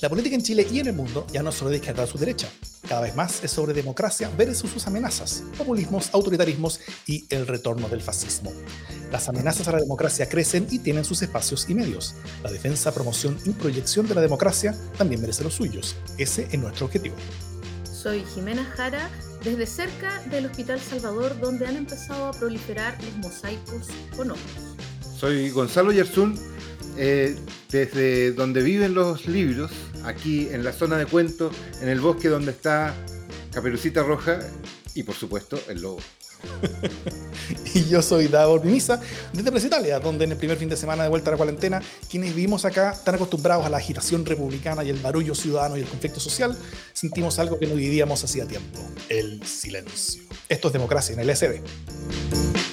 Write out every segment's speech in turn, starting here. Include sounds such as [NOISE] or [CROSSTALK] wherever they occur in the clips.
La política en Chile y en el mundo ya no es solo de izquierda a su derecha. Cada vez más es sobre democracia versus sus amenazas, populismos, autoritarismos y el retorno del fascismo. Las amenazas a la democracia crecen y tienen sus espacios y medios. La defensa, promoción y proyección de la democracia también merece los suyos. Ese es nuestro objetivo. Soy Jimena Jara, desde cerca del Hospital Salvador, donde han empezado a proliferar los mosaicos con ojos. Soy Gonzalo Yersun, eh, desde donde viven los libros, aquí en la zona de cuentos, en el bosque donde está Caperucita Roja y por supuesto el lobo. [LAUGHS] y yo soy Davor Mimisa, desde Plaza Italia, donde en el primer fin de semana de vuelta a la cuarentena, quienes vivimos acá, tan acostumbrados a la agitación republicana y el barullo ciudadano y el conflicto social, sentimos algo que no vivíamos hacía tiempo, el silencio. Esto es democracia en el SD.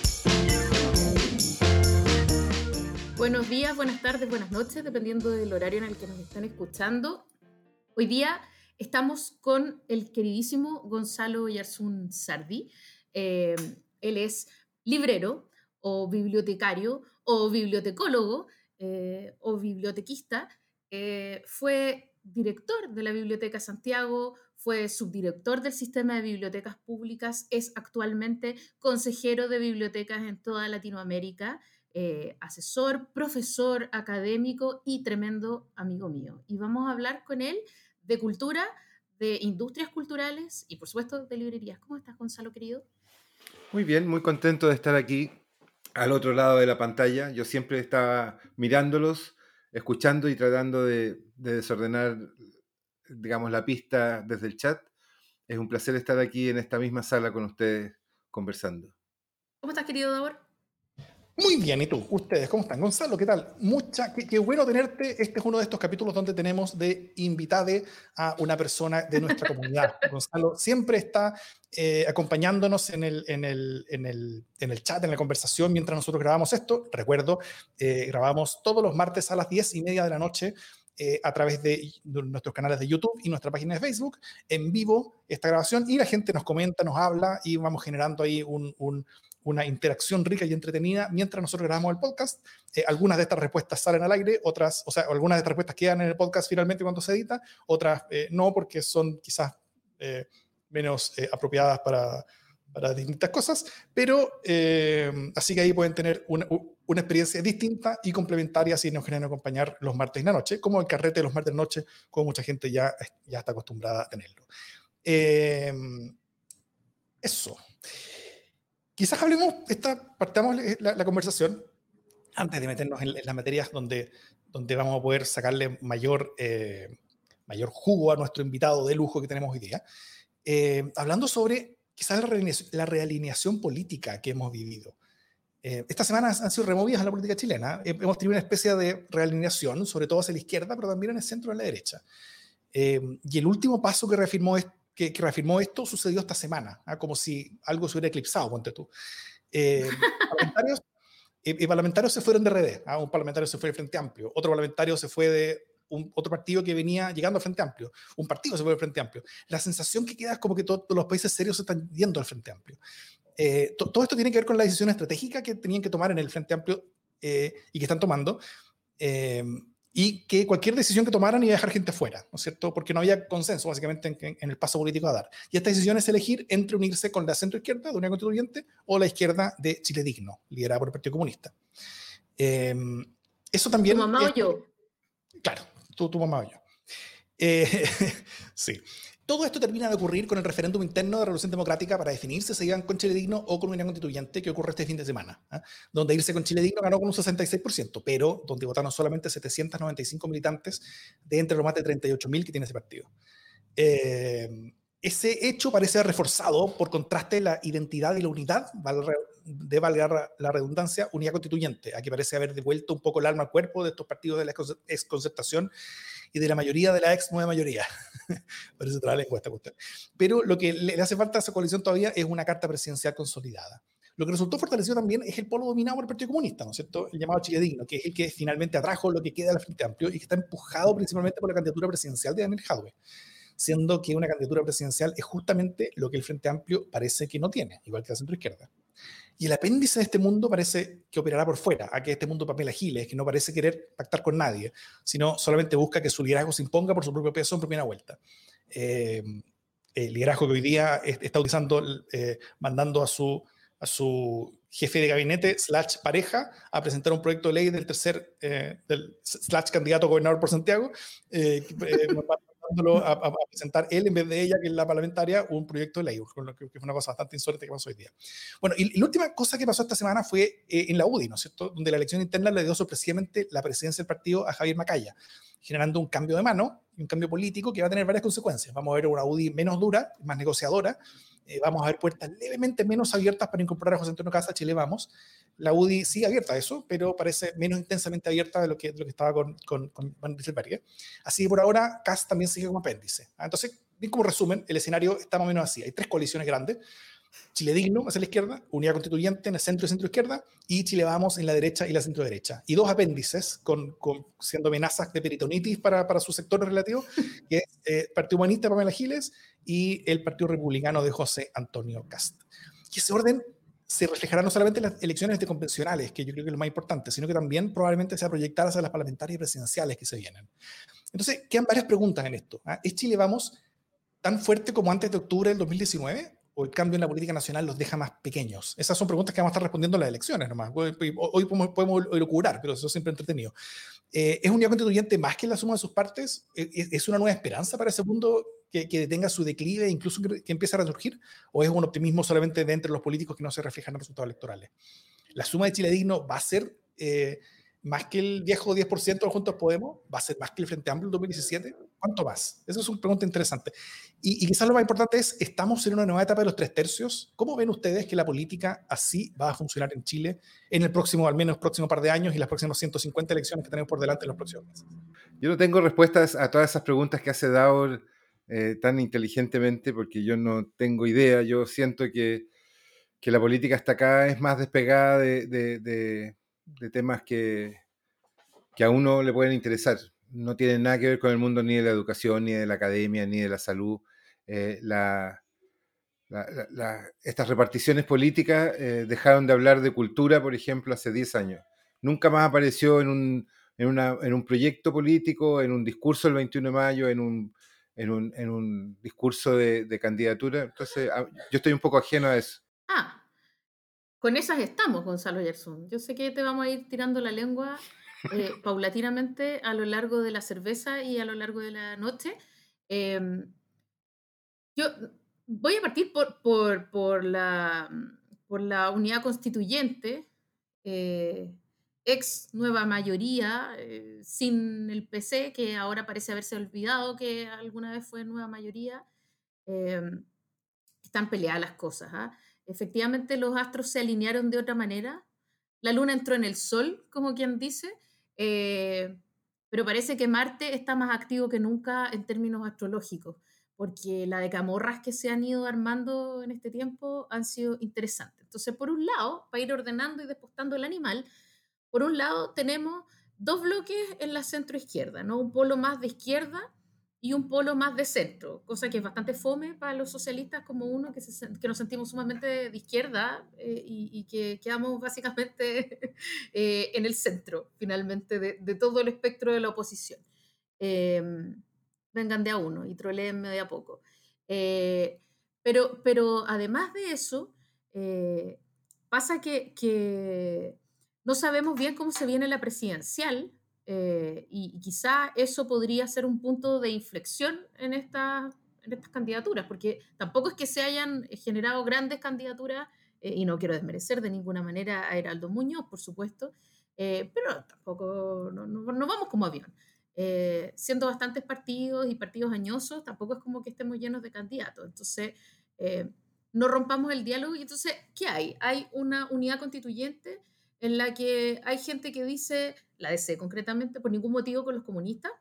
Buenos días, buenas tardes, buenas noches, dependiendo del horario en el que nos están escuchando. Hoy día estamos con el queridísimo Gonzalo Yarsun Sardi. Eh, él es librero o bibliotecario o bibliotecólogo eh, o bibliotequista. Eh, fue director de la Biblioteca Santiago, fue subdirector del sistema de bibliotecas públicas, es actualmente consejero de bibliotecas en toda Latinoamérica. Eh, asesor, profesor académico y tremendo amigo mío. Y vamos a hablar con él de cultura, de industrias culturales y por supuesto de librerías. ¿Cómo estás, Gonzalo, querido? Muy bien, muy contento de estar aquí al otro lado de la pantalla. Yo siempre estaba mirándolos, escuchando y tratando de, desordenar, digamos, la pista desde el chat. Es un placer estar aquí en esta misma sala con ustedes conversando. ¿Cómo estás, querido Davor? Muy bien, ¿y tú? ¿Ustedes cómo están? Gonzalo, ¿qué tal? Mucha, qué, bueno tenerte. Este es uno de estos capítulos donde tenemos de invitade a una persona de nuestra comunidad. [LAUGHS] Gonzalo siempre está eh, acompañándonos en el, en, el, en, el, en el chat, en la conversación, mientras nosotros grabamos esto. Recuerdo, eh, grabamos todos los martes a las diez y media de la noche eh, a través de, nuestros canales de YouTube y nuestra página de Facebook, en vivo esta grabación, y la gente nos comenta, nos habla y vamos generando ahí un, una interacción rica y entretenida mientras nosotros grabamos el podcast. Eh, algunas de estas respuestas salen al aire, otras, o sea, algunas de estas respuestas quedan en el podcast finalmente cuando se edita, otras eh, no, porque son quizás eh, menos apropiadas para, para, distintas cosas, pero así que ahí pueden tener una, una, experiencia distinta y complementaria si nos quieren acompañar los martes en la noche, como el carrete de los martes en la noche, como mucha gente ya, ya está acostumbrada a tenerlo. eso. Quizás hablemos, esta, partamos la, conversación antes de meternos en, las materias donde, donde vamos a poder sacarle mayor, eh, mayor jugo a nuestro invitado de lujo que tenemos hoy día, eh, hablando sobre quizás la realineación, política que hemos vivido. Eh, estas semanas han sido removidas en la política chilena. hemos tenido una especie de realineación, sobre todo hacia la izquierda, pero también en el centro y en la derecha. y el último paso que reafirmó esto que, reafirmó esto sucedió esta semana, ¿ah? como si algo se hubiera eclipsado, ponte tú. Eh, parlamentarios, y, parlamentarios se fueron de RD, ¿ah? un parlamentario se fue del Frente Amplio, otro parlamentario se fue de un, otro partido que venía llegando al Frente Amplio, un partido se fue del Frente Amplio. La sensación que queda es como que todos los países serios se están yendo al Frente Amplio. Eh, todo esto tiene que ver con la decisión estratégica que tenían que tomar en el Frente Amplio eh, y que están tomando. Eh, y que cualquier decisión que tomaran iba a dejar gente fuera, ¿no es cierto? Porque no había consenso básicamente en, el paso político a dar. Y esta decisión es elegir entre unirse con la centro izquierda de Unión Constituyente o la izquierda de Chile Digno, liderada por el Partido Comunista. Em, eso también... ¿Tu mamá o yo? Claro, tu, tu mamá o yo. Eh, [LAUGHS] sí. Todo esto termina de ocurrir con el referéndum interno de Revolución Democrática para definir si se iban con Chile Digno o con Unidad Constituyente, que ocurre este fin de semana, ¿ah? donde irse con Chile Digno ganó con un 66%, pero donde votaron solamente 795 militantes de entre los más de 38.000 que tiene ese partido. Eh, ese hecho parece reforzado por contraste la identidad y la unidad, de valgar la redundancia, unidad constituyente. Aquí parece haber devuelto un poco el alma al cuerpo de estos partidos de la exconcertación y de la mayoría de la ex nueva mayoría. [LAUGHS] Por eso trae la encuesta. Pero lo que le hace falta a esa coalición todavía es una carta presidencial consolidada. Lo que resultó fortalecido también es el polo dominado por el Partido Comunista, ¿no es cierto? El llamado Chile Digno, que es el que finalmente atrajo lo que queda del Frente Amplio y que está empujado principalmente por la candidatura presidencial de Daniel Jadwe, siendo que una candidatura presidencial es justamente lo que el Frente Amplio parece que no tiene, igual que la centroizquierda. Y el apéndice de este mundo parece que operará por fuera, a que este mundo Pamela Giles, que no parece querer pactar con nadie, sino solamente busca que su liderazgo se imponga por su propio peso en primera vuelta. Eh, el liderazgo que hoy día está utilizando, eh, mandando a su, a su jefe de gabinete slash pareja a presentar un proyecto de ley del tercer, eh, del slash candidato a gobernador por Santiago, eh, [LAUGHS] eh a, presentar él en vez de ella, que es la parlamentaria, un proyecto de ley, que fue una cosa bastante insólita que pasó hoy día. Bueno, y, la última cosa que pasó esta semana fue eh, en la UDI, ¿no es cierto?, donde la elección interna le dio sorpresivamente la presidencia del partido a Javier Macaya, generando un cambio de mano un cambio político que va a tener varias consecuencias. Vamos a ver una UDI menos dura, más negociadora, eh, vamos a ver puertas levemente menos abiertas para incorporar a José Antonio Casa a Chile Vamos. La UDI sigue abierta a eso, pero parece menos intensamente abierta de lo que, lo que estaba con, con, con Van Así que por ahora, CAS también sigue como apéndice. Ah, entonces, bien como resumen, el escenario está más o menos así. Hay tres coaliciones grandes. Chile Digno hacia la izquierda, Unidad Constituyente en el centro y centro izquierda, y Chile Vamos en la derecha y la centro derecha. Y dos apéndices, con, con siendo amenazas de peritonitis para, para su sector relativo, [LAUGHS] que es eh, Partido Humanista Pamela Giles y el Partido Republicano de José Antonio Cast. Y ese orden se reflejará no solamente en las elecciones de convencionales, que yo creo que es lo más importante, sino que también probablemente se va a proyectar hacia las parlamentarias y presidenciales que se vienen. Entonces, quedan varias preguntas en esto. ¿ah? ¿Es Chile Vamos tan fuerte como antes de octubre del 2019? ¿O el cambio en la política nacional los deja más pequeños? Esas son preguntas que vamos a estar respondiendo en las elecciones nomás. Hoy, podemos, podemos curar, pero eso es siempre entretenido. Eh, ¿Es un día constituyente más que la suma de sus partes? ¿Es una nueva esperanza para ese mundo que, que detenga su declive, incluso que, empiece a resurgir? ¿O es un optimismo solamente de entre los políticos que no se reflejan en resultados electorales? La suma de Chile Digno va a ser eh, más que el viejo 10% de Juntos Podemos, va a ser más que el Frente Amplio en 2017. ¿Cuánto más? Esa es una pregunta interesante. Y, y, quizás lo más importante es, ¿estamos en una nueva etapa de los tres tercios? ¿Cómo ven ustedes que la política así va a funcionar en Chile en el próximo, al menos próximo par de años y las próximas 150 elecciones que tenemos por delante en los próximos meses? Yo no tengo respuestas a todas esas preguntas que hace Daur eh, tan inteligentemente porque yo no tengo idea. Yo siento que, que la política hasta acá es más despegada de, de, de, temas que, que a uno le pueden interesar. No tienen nada que ver con el mundo ni de la educación, ni de la academia, ni de la salud. Eh, la, estas reparticiones políticas eh, dejaron de hablar de cultura, por ejemplo, hace 10 años. Nunca más apareció en un, en, una, en un proyecto político, en un discurso el 21 de mayo, en un, en un, en un discurso de, de, candidatura. Entonces, ah, yo estoy un poco ajeno a eso. Ah, con esas estamos, Gonzalo Yersun. Yo sé que te vamos a ir tirando la lengua eh, [LAUGHS] paulatinamente a lo largo de la cerveza y a lo largo de la noche. Eh, yo voy a partir por, por, por, la, por la unidad constituyente. Eh, ex nueva mayoría, eh, sin el PC, que ahora parece haberse olvidado que alguna vez fue nueva mayoría, eh, están peleadas las cosas. ¿ah? Efectivamente, los astros se alinearon de otra manera. La luna entró en el sol, como quien dice, eh, pero parece que Marte está más activo que nunca en términos astrológicos, porque la de camorras que se han ido armando en este tiempo han sido interesantes. Entonces, por un lado, para ir ordenando y despostando el animal, por un lado, tenemos dos bloques en la centro-izquierda, ¿no? un polo más de izquierda y un polo más de centro, cosa que es bastante fome para los socialistas como uno que, que nos sentimos sumamente de izquierda eh, y, que quedamos básicamente [LAUGHS] eh, en el centro, finalmente, de, todo el espectro de la oposición. Em, vengan de a uno y troleenme de a poco. Eh, pero, pero además de eso, pasa que, que no sabemos bien cómo se viene la presidencial eh, y, quizá eso podría ser un punto de inflexión en, esta, en estas candidaturas, porque tampoco es que se hayan generado grandes candidaturas, eh, y no quiero desmerecer de ninguna manera a Heraldo Muñoz, por supuesto, eh, pero tampoco no, no, vamos como avión. siendo bastantes partidos y partidos añosos, tampoco es como que estemos llenos de candidatos. Entonces, no rompamos el diálogo y entonces, ¿qué hay? Hay una unidad constituyente en la que hay gente que dice, la DC concretamente, por ningún motivo con los comunistas,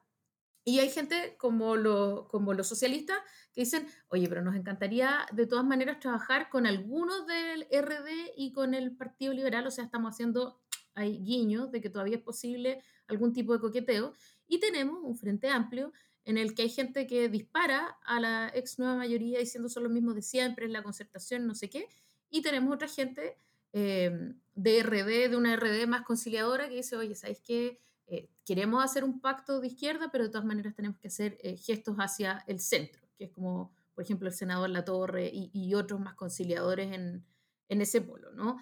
y hay gente como, los como los socialistas que dicen, oye, pero nos encantaría de todas maneras trabajar con algunos del RD y con el Partido Liberal, o sea, estamos haciendo, hay guiños de que todavía es posible algún tipo de coqueteo, y tenemos un frente amplio en el que hay gente que dispara a la ex nueva mayoría diciendo son los mismos de siempre, es la concertación, no sé qué, y tenemos otra gente eh, de una RD más conciliadora que dice, oye, ¿sabéis qué? Eh, queremos hacer un pacto de izquierda, pero de todas maneras tenemos que hacer eh, gestos hacia el centro, que es como, por ejemplo, el senador Latorre y, y otros más conciliadores en, en ese polo, ¿no?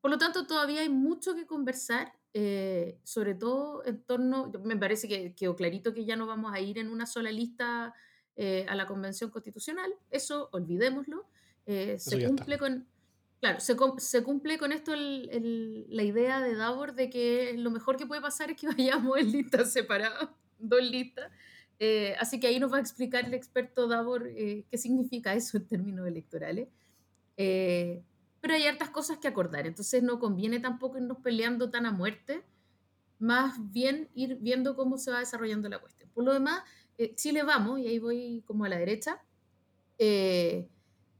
por lo tanto, todavía hay mucho que conversar, sobre todo en torno, me parece que quedó clarito que ya no vamos a ir en una sola lista a la Convención Constitucional, eso olvidémoslo, se cumple con Claro, se, cumple con esto la idea de Davor de que lo mejor que puede pasar es que [LAUGHS] vayamos en listas separadas, dos listas. Eh, así que ahí nos va a explicar el experto Davor eh, qué significa eso en términos electorales. Eh, pero hay hartas cosas que acordar, entonces no conviene tampoco irnos peleando tan a muerte, más bien ir viendo cómo se va desarrollando la cuestión. Por lo demás, Chile vamos, y ahí voy como a la derecha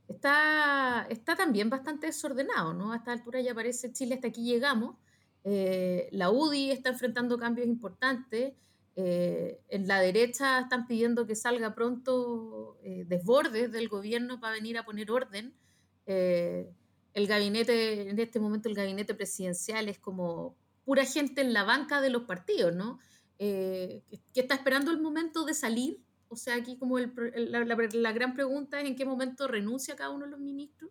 está, está también bastante desordenado, ¿no? A esta altura ya parece Chile, hasta aquí llegamos. Eh, la UDI está enfrentando cambios importantes. Eh, en la derecha están pidiendo que salga pronto eh, desbordes del gobierno para venir a poner orden. el gabinete, en este momento el gabinete presidencial es como pura gente en la banca de los partidos, ¿no? que está esperando el momento de salir o sea, aquí como el, la, gran pregunta es en qué momento renuncia cada uno de los ministros.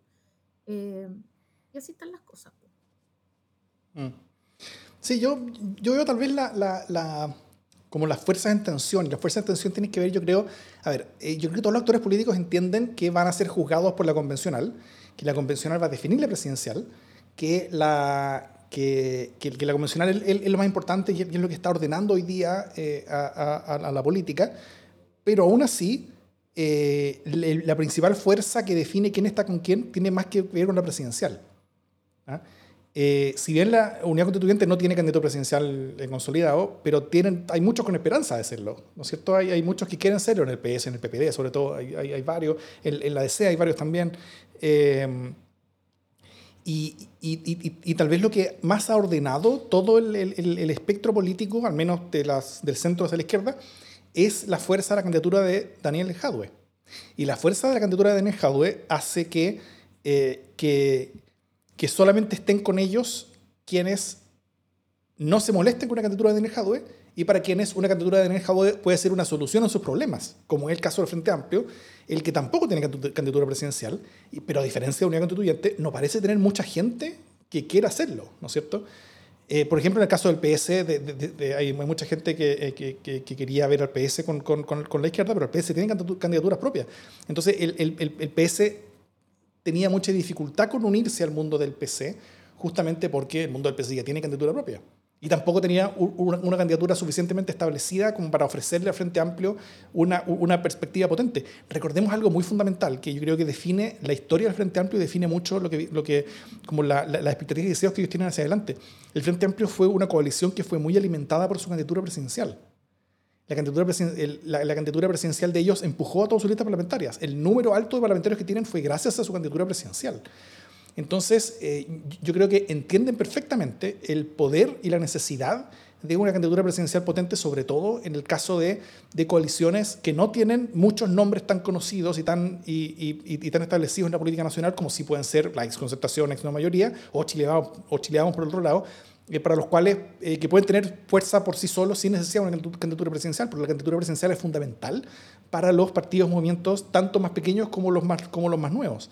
Eh, y así están las cosas. Mm. Sí, yo, yo veo tal vez la, como las fuerzas en tensión. Las fuerzas en tensión tienen que ver, yo creo, a ver, eh, yo creo que todos los actores políticos entienden que van a ser juzgados por la convencional, que la convencional va a definir la presidencial, que la, que, que, la convencional es, lo más importante y es lo que está ordenando hoy día eh, a, a, la política pero aún así, eh, la principal fuerza que define quién está con quién tiene más que ver con la presidencial. ¿ah? Eh, si bien la Unidad Constituyente no tiene candidato presidencial consolidado, pero tienen, hay muchos con esperanza de serlo, ¿no es cierto? Hay, hay muchos que quieren serlo en el PS, en el PPD, sobre todo, hay, hay, varios, en, la DC hay varios también. Eh, y, y, y, tal vez lo que más ha ordenado todo el, el, el espectro político, al menos de las, del centro hacia la izquierda, es la fuerza de la candidatura de Daniel Jadwe. Y la fuerza de la candidatura de Daniel Jadwe hace que, eh, que, que, solamente estén con ellos quienes no se molesten con la candidatura de Daniel Jadwe y para quienes una candidatura de Daniel Jadwe puede ser una solución a sus problemas, como es el caso del Frente Amplio, el que tampoco tiene candidatura presidencial, pero a diferencia de Unidad Constituyente, no parece tener mucha gente que quiera hacerlo, ¿no es cierto? Eh, por ejemplo, en el caso del PS, hay mucha gente eh, que, que, quería ver al PS con, la izquierda, pero el PS tiene candidaturas propias. Entonces, el, el, el, PS tenía mucha dificultad con unirse al mundo del PC, justamente porque el mundo del PC ya tiene candidatura propia y tampoco tenía una, candidatura suficientemente establecida como para ofrecerle al Frente Amplio una, perspectiva potente. Recordemos algo muy fundamental que yo creo que define la historia del Frente Amplio y define mucho lo que, como la, la, las expectativas y deseos que ellos tienen hacia adelante. El Frente Amplio fue una coalición que fue muy alimentada por su candidatura presidencial. La candidatura, la, la candidatura presidencial de ellos empujó a todas sus listas parlamentarias. El número alto de parlamentarios que tienen fue gracias a su candidatura presidencial. Entonces, eh, yo creo que entienden perfectamente el poder y la necesidad de una candidatura presidencial potente, sobre todo en el caso de, de coaliciones que no tienen muchos nombres tan conocidos y tan, y, y, tan establecidos en la política nacional como si pueden ser la exconcertación, ex no mayoría, o Chile, o Chile por otro lado, eh, para los cuales eh, que pueden tener fuerza por sí solos sin necesidad de una candidatura presidencial, porque la candidatura presidencial es fundamental para los partidos, movimientos, tanto más pequeños como los más, como los más nuevos.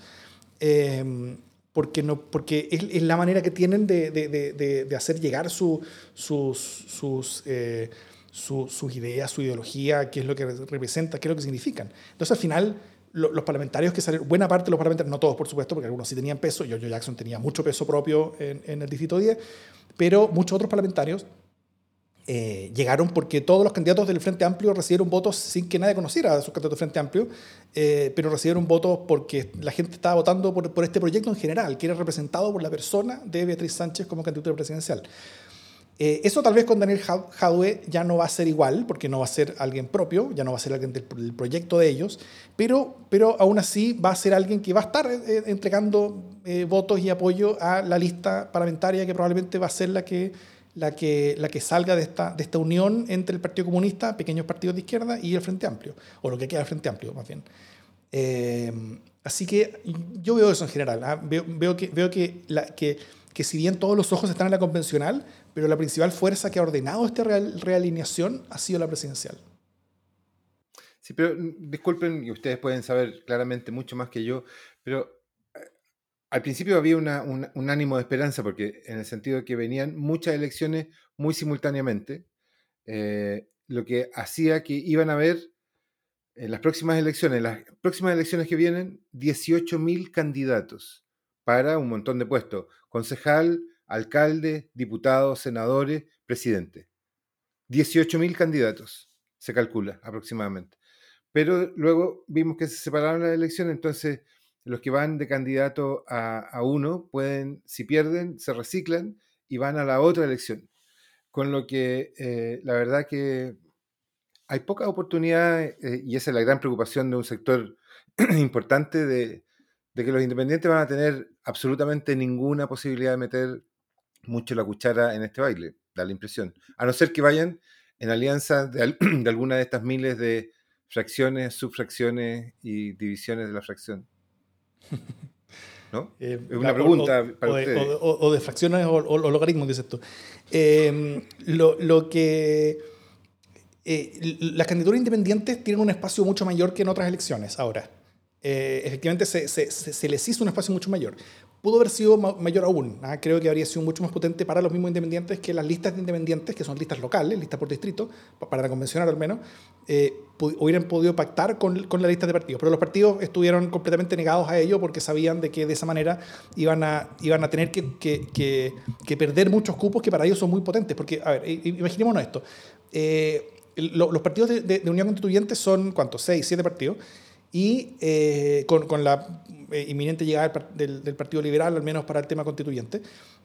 Eh, porque, no, porque es, la manera que tienen de, de, de, de hacer llegar su, sus, sus, eh, sus ideas, su ideología, qué es lo que representa, qué es lo que significan. Entonces, al final, los parlamentarios que salieron, buena parte de los parlamentarios, no todos, por supuesto, porque algunos sí tenían peso, George Jackson tenía mucho peso propio en, en el Distrito 10, pero muchos otros parlamentarios eh, llegaron porque todos los candidatos del Frente Amplio recibieron votos sin que nadie conociera a sus candidatos del Frente Amplio, eh, pero recibieron votos porque la gente estaba votando por, por, este proyecto en general, que era representado por la persona de Beatriz Sánchez como candidatura presidencial. Eh, eso tal vez con Daniel Jadwe ya no va a ser igual, porque no va a ser alguien propio, ya no va a ser alguien del, proyecto de ellos, pero, pero aún así va a ser alguien que va a estar entregando votos y apoyo a la lista parlamentaria que probablemente va a ser la que la que, la que salga de esta, de esta unión entre el Partido Comunista, pequeños partidos de izquierda, y el Frente Amplio, o lo que queda del Frente Amplio, más bien. Eh, Así que yo veo eso en general. ¿ah? Veo, que, veo que, que, si bien todos los ojos están en la convencional, pero la principal fuerza que ha ordenado esta realineación ha sido la presidencial. Sí, pero mm, disculpen, y ustedes pueden saber claramente mucho más que yo, pero al principio había un, ánimo de esperanza, porque en el sentido de que venían muchas elecciones muy simultáneamente, eh, lo que hacía que iban a haber en las próximas elecciones, las próximas elecciones que vienen, 18.000 candidatos para un montón de puestos. Concejal, alcalde, diputados, senadores, presidente. 18.000 candidatos, se calcula aproximadamente. Pero luego vimos que se separaron las elecciones, entonces los que van de candidato a, uno pueden, si pierden, se reciclan y van a la otra elección. Con lo que eh, la verdad que hay pocas oportunidades, eh, y esa es la gran preocupación de un sector [CLEARS THROAT] importante, de, que los independientes van a tener absolutamente ninguna posibilidad de meter mucho la cuchara en este baile, da la impresión. A no ser que vayan en alianza de, [CLEARS THROAT] alguna de estas miles de fracciones, subfracciones y divisiones de la fracción. ¿No? Eh, es una pregunta para o ustedes. o, de fracciones o, logaritmos, dices tú. Em, lo, lo que eh, las candidaturas independientes tienen un espacio mucho mayor que en otras elecciones ahora. Eh, efectivamente se, se, se, les hizo un espacio mucho mayor. Pudo haber sido mayor aún. ¿ah? Creo que habría sido mucho más potente para los mismos independientes que las listas de independientes, que son listas locales, listas por distrito, para la convencional al menos, eh, hubieran podido pactar con, con la lista de partidos. Pero los partidos estuvieron completamente negados a ello porque sabían de que de esa manera iban a, iban a tener que, que, que, perder muchos cupos que para ellos son muy potentes. Porque, a ver, imaginémonos esto. Eh, los partidos de, Unión Constituyente son, ¿cuántos? Seis, siete partidos. Y eh, con, con, la eh, inminente llegada del, del, Partido Liberal, al menos para el tema constituyente.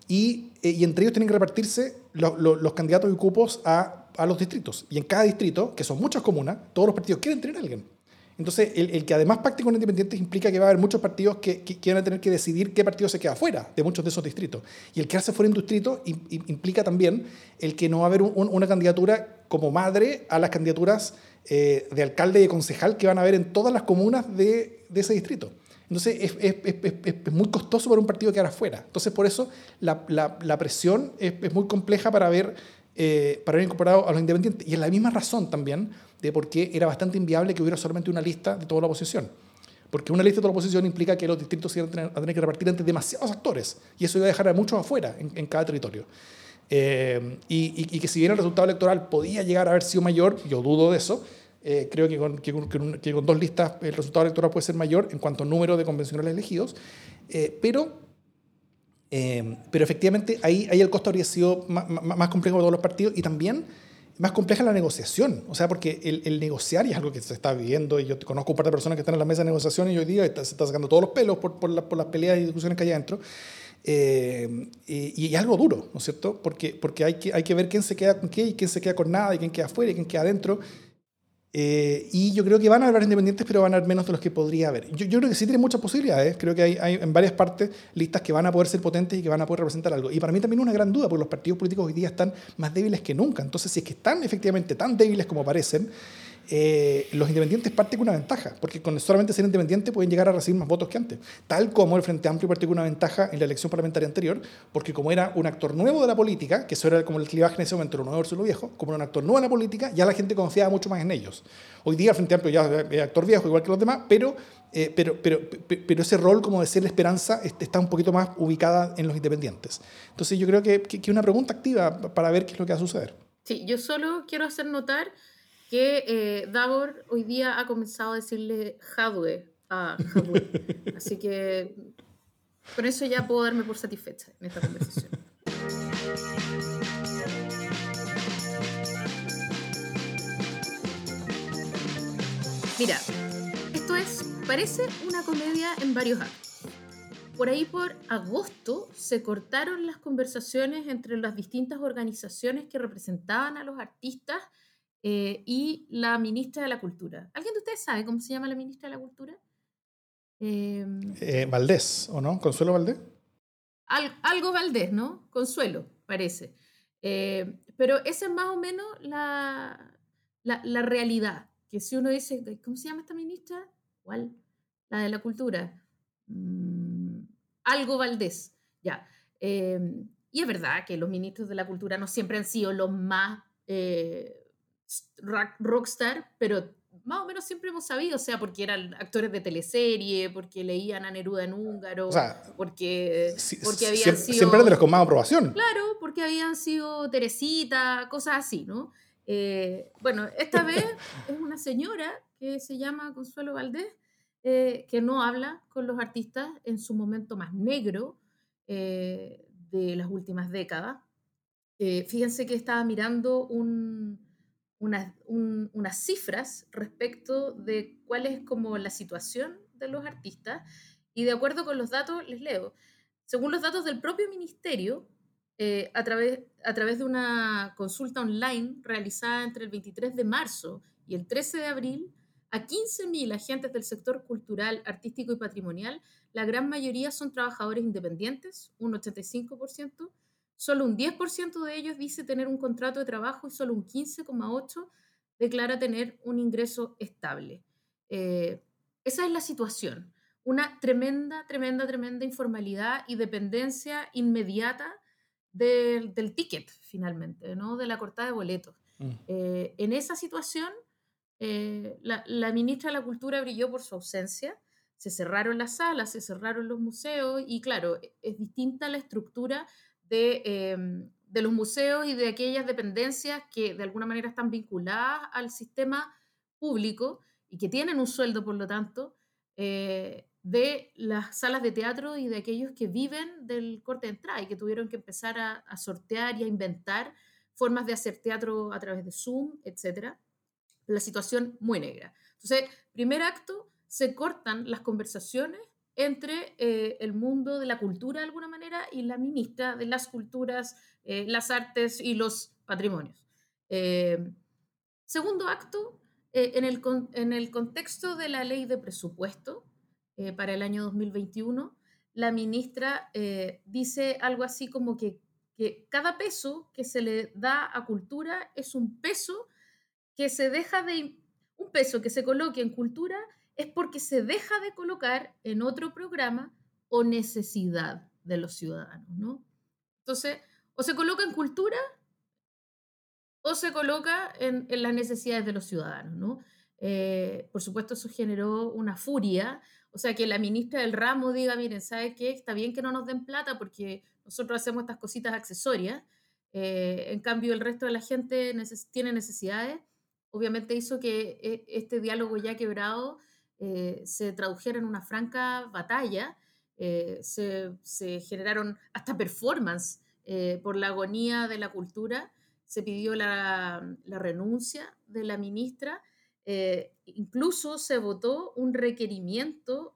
Y, eh, y entre ellos tienen que repartirse los candidatos y cupos a, a, los distritos. Y en cada distrito, que son muchas comunas, todos los partidos quieren tener a alguien. Entonces, el, el, que además pacte con independientes implica que va a haber muchos partidos que, que, van a tener que decidir qué partido se queda fuera de muchos de esos distritos. Y el quedarse fuera de un distrito implica también el que no va a haber una candidatura como madre a las candidaturas eh, de alcalde y de concejal que van a haber en todas las comunas de, ese distrito. Entonces, es, es, muy costoso para un partido quedar afuera. Entonces, por eso la, la, la presión es, muy compleja para ver, eh, para haber incorporado a los independientes. Y es la misma razón también de por qué era bastante inviable que hubiera solamente una lista de toda la oposición. Porque una lista de toda la oposición implica que los distritos iban a tener, que repartir entre demasiados actores y eso iba a dejar a muchos afuera en, en cada territorio. Eh, y, y, que si bien el resultado electoral podía llegar a haber sido mayor, yo dudo de eso, eh, creo que con, que, que con, dos listas el resultado electoral puede ser mayor en cuanto al número de convencionales elegidos, eh, pero, pero efectivamente ahí, ahí el costo habría sido más, más complejo para todos los partidos y también más compleja la negociación. O sea, porque el, el, negociar y es algo que se está viviendo, y yo conozco un par de personas que están en la mesa de negociación y hoy día se está sacando todos los pelos por, por, por las peleas y discusiones que hay adentro. Eh, y, y, algo duro, ¿no es cierto? Porque, porque hay, que, hay que ver quién se queda con qué y quién se queda con nada y quién queda afuera y quién queda adentro. Eh, y yo creo que van a haber independientes, pero van a haber menos de los que podría haber. Yo, yo creo que sí tiene muchas posibilidades. Creo que hay, hay, en varias partes listas que van a poder ser potentes y que van a poder representar algo. Y para mí también una gran duda, porque los partidos políticos hoy día están más débiles que nunca. Entonces, si es que están efectivamente tan débiles como parecen, eh, los independientes parten con una ventaja, porque con solamente ser independiente pueden llegar a recibir más votos que antes, tal como el Frente Amplio partió con una ventaja en la elección parlamentaria anterior, porque como era un actor nuevo de la política, que eso era como el clivaje en ese momento, lo nuevo versus lo viejo, como era un actor nuevo en la política, ya la gente confiaba mucho más en ellos. Hoy día el Frente Amplio ya es actor viejo, igual que los demás, pero, eh, pero, pero, pero ese rol como de ser la esperanza está un poquito más ubicada en los independientes. Entonces yo creo que, que una pregunta activa para ver qué es lo que va a suceder. Sí, yo solo quiero hacer notar que eh, Davor hoy día ha comenzado a decirle Hadwe a Hadwe. [LAUGHS] Así que con eso ya puedo darme por satisfecha en esta conversación. Mira, esto es, parece una comedia en varios actos. Por ahí por agosto se cortaron las conversaciones entre las distintas organizaciones que representaban a los artistas eh, y la ministra de la Cultura. ¿Alguien de ustedes sabe cómo se llama la ministra de la Cultura? Em, eh, Valdés, ¿o no? ¿Consuelo Valdés? algo Valdés, ¿no? Consuelo, parece. Eh, pero esa es más o menos la, la, la, realidad. Que si uno dice, ¿cómo se llama esta ministra? ¿Cuál? La de la cultura. Mm, algo Valdés. Ya. Em, y es verdad que los ministros de la cultura no siempre han sido los más eh, rockstar, pero más o menos siempre hemos sabido, o sea, porque eran actores de teleserie, porque leían a Neruda en húngaro, porque, porque habían siempre, sido... Siempre de los con más aprobación. Claro, porque habían sido Teresita, cosas así, ¿no? Eh, bueno, esta vez es una señora que se llama Consuelo Valdés, eh, que no habla con los artistas en su momento más negro eh, de las últimas décadas. fíjense que estaba mirando un, unas cifras respecto de cuál es como la situación de los artistas y de acuerdo con los datos, les leo, según los datos del propio ministerio, eh, a, través, a través de una consulta online realizada entre el 23 de marzo y el 13 de abril, a 15.000 agentes del sector cultural, artístico y patrimonial, la gran mayoría son trabajadores independientes, un 85%, Solo un 10% de ellos dice tener un contrato de trabajo y solo un 15,8% declara tener un ingreso estable. Eh, esa es la situación. Una tremenda, tremenda, tremenda informalidad y dependencia inmediata del, ticket, finalmente, ¿no? de la cortada de boletos. Mm. Eh, en esa situación, eh, la, ministra de la Cultura brilló por su ausencia. Se cerraron las salas, se cerraron los museos y claro, es distinta la estructura Em, de, los museos y de aquellas dependencias que de alguna manera están vinculadas al sistema público y que tienen un sueldo, por lo tanto, eh, de las salas de teatro y de aquellos que viven del corte de entrada y que tuvieron que empezar a, sortear y a inventar formas de hacer teatro a través de Zoom, etc. La situación muy negra. Entonces, primer acto, se cortan las conversaciones entre eh, el mundo de la cultura de alguna manera y la ministra de las culturas, eh, las artes y los patrimonios. Eh, segundo acto, en el, en, el, contexto de la ley de presupuesto para el año 2021, la ministra dice algo así como que, que cada peso que se le da a cultura es un peso que se deja de, un peso que se coloque en cultura es porque se deja de colocar en otro programa o necesidad de los ciudadanos, ¿no? Entonces, o se coloca en cultura o se coloca en, las necesidades de los ciudadanos, ¿no? Eh, por supuesto, eso generó una furia, o sea, que la ministra del ramo diga, miren, ¿sabe qué? Está bien que no nos den plata porque nosotros hacemos estas cositas accesorias, eh, en cambio el resto de la gente tiene necesidades, obviamente hizo que eh, este diálogo ya quebrado eh, se tradujera en una franca batalla, eh, se, generaron hasta performance eh, por la agonía de la cultura, se pidió la, renuncia de la ministra, incluso se votó un requerimiento,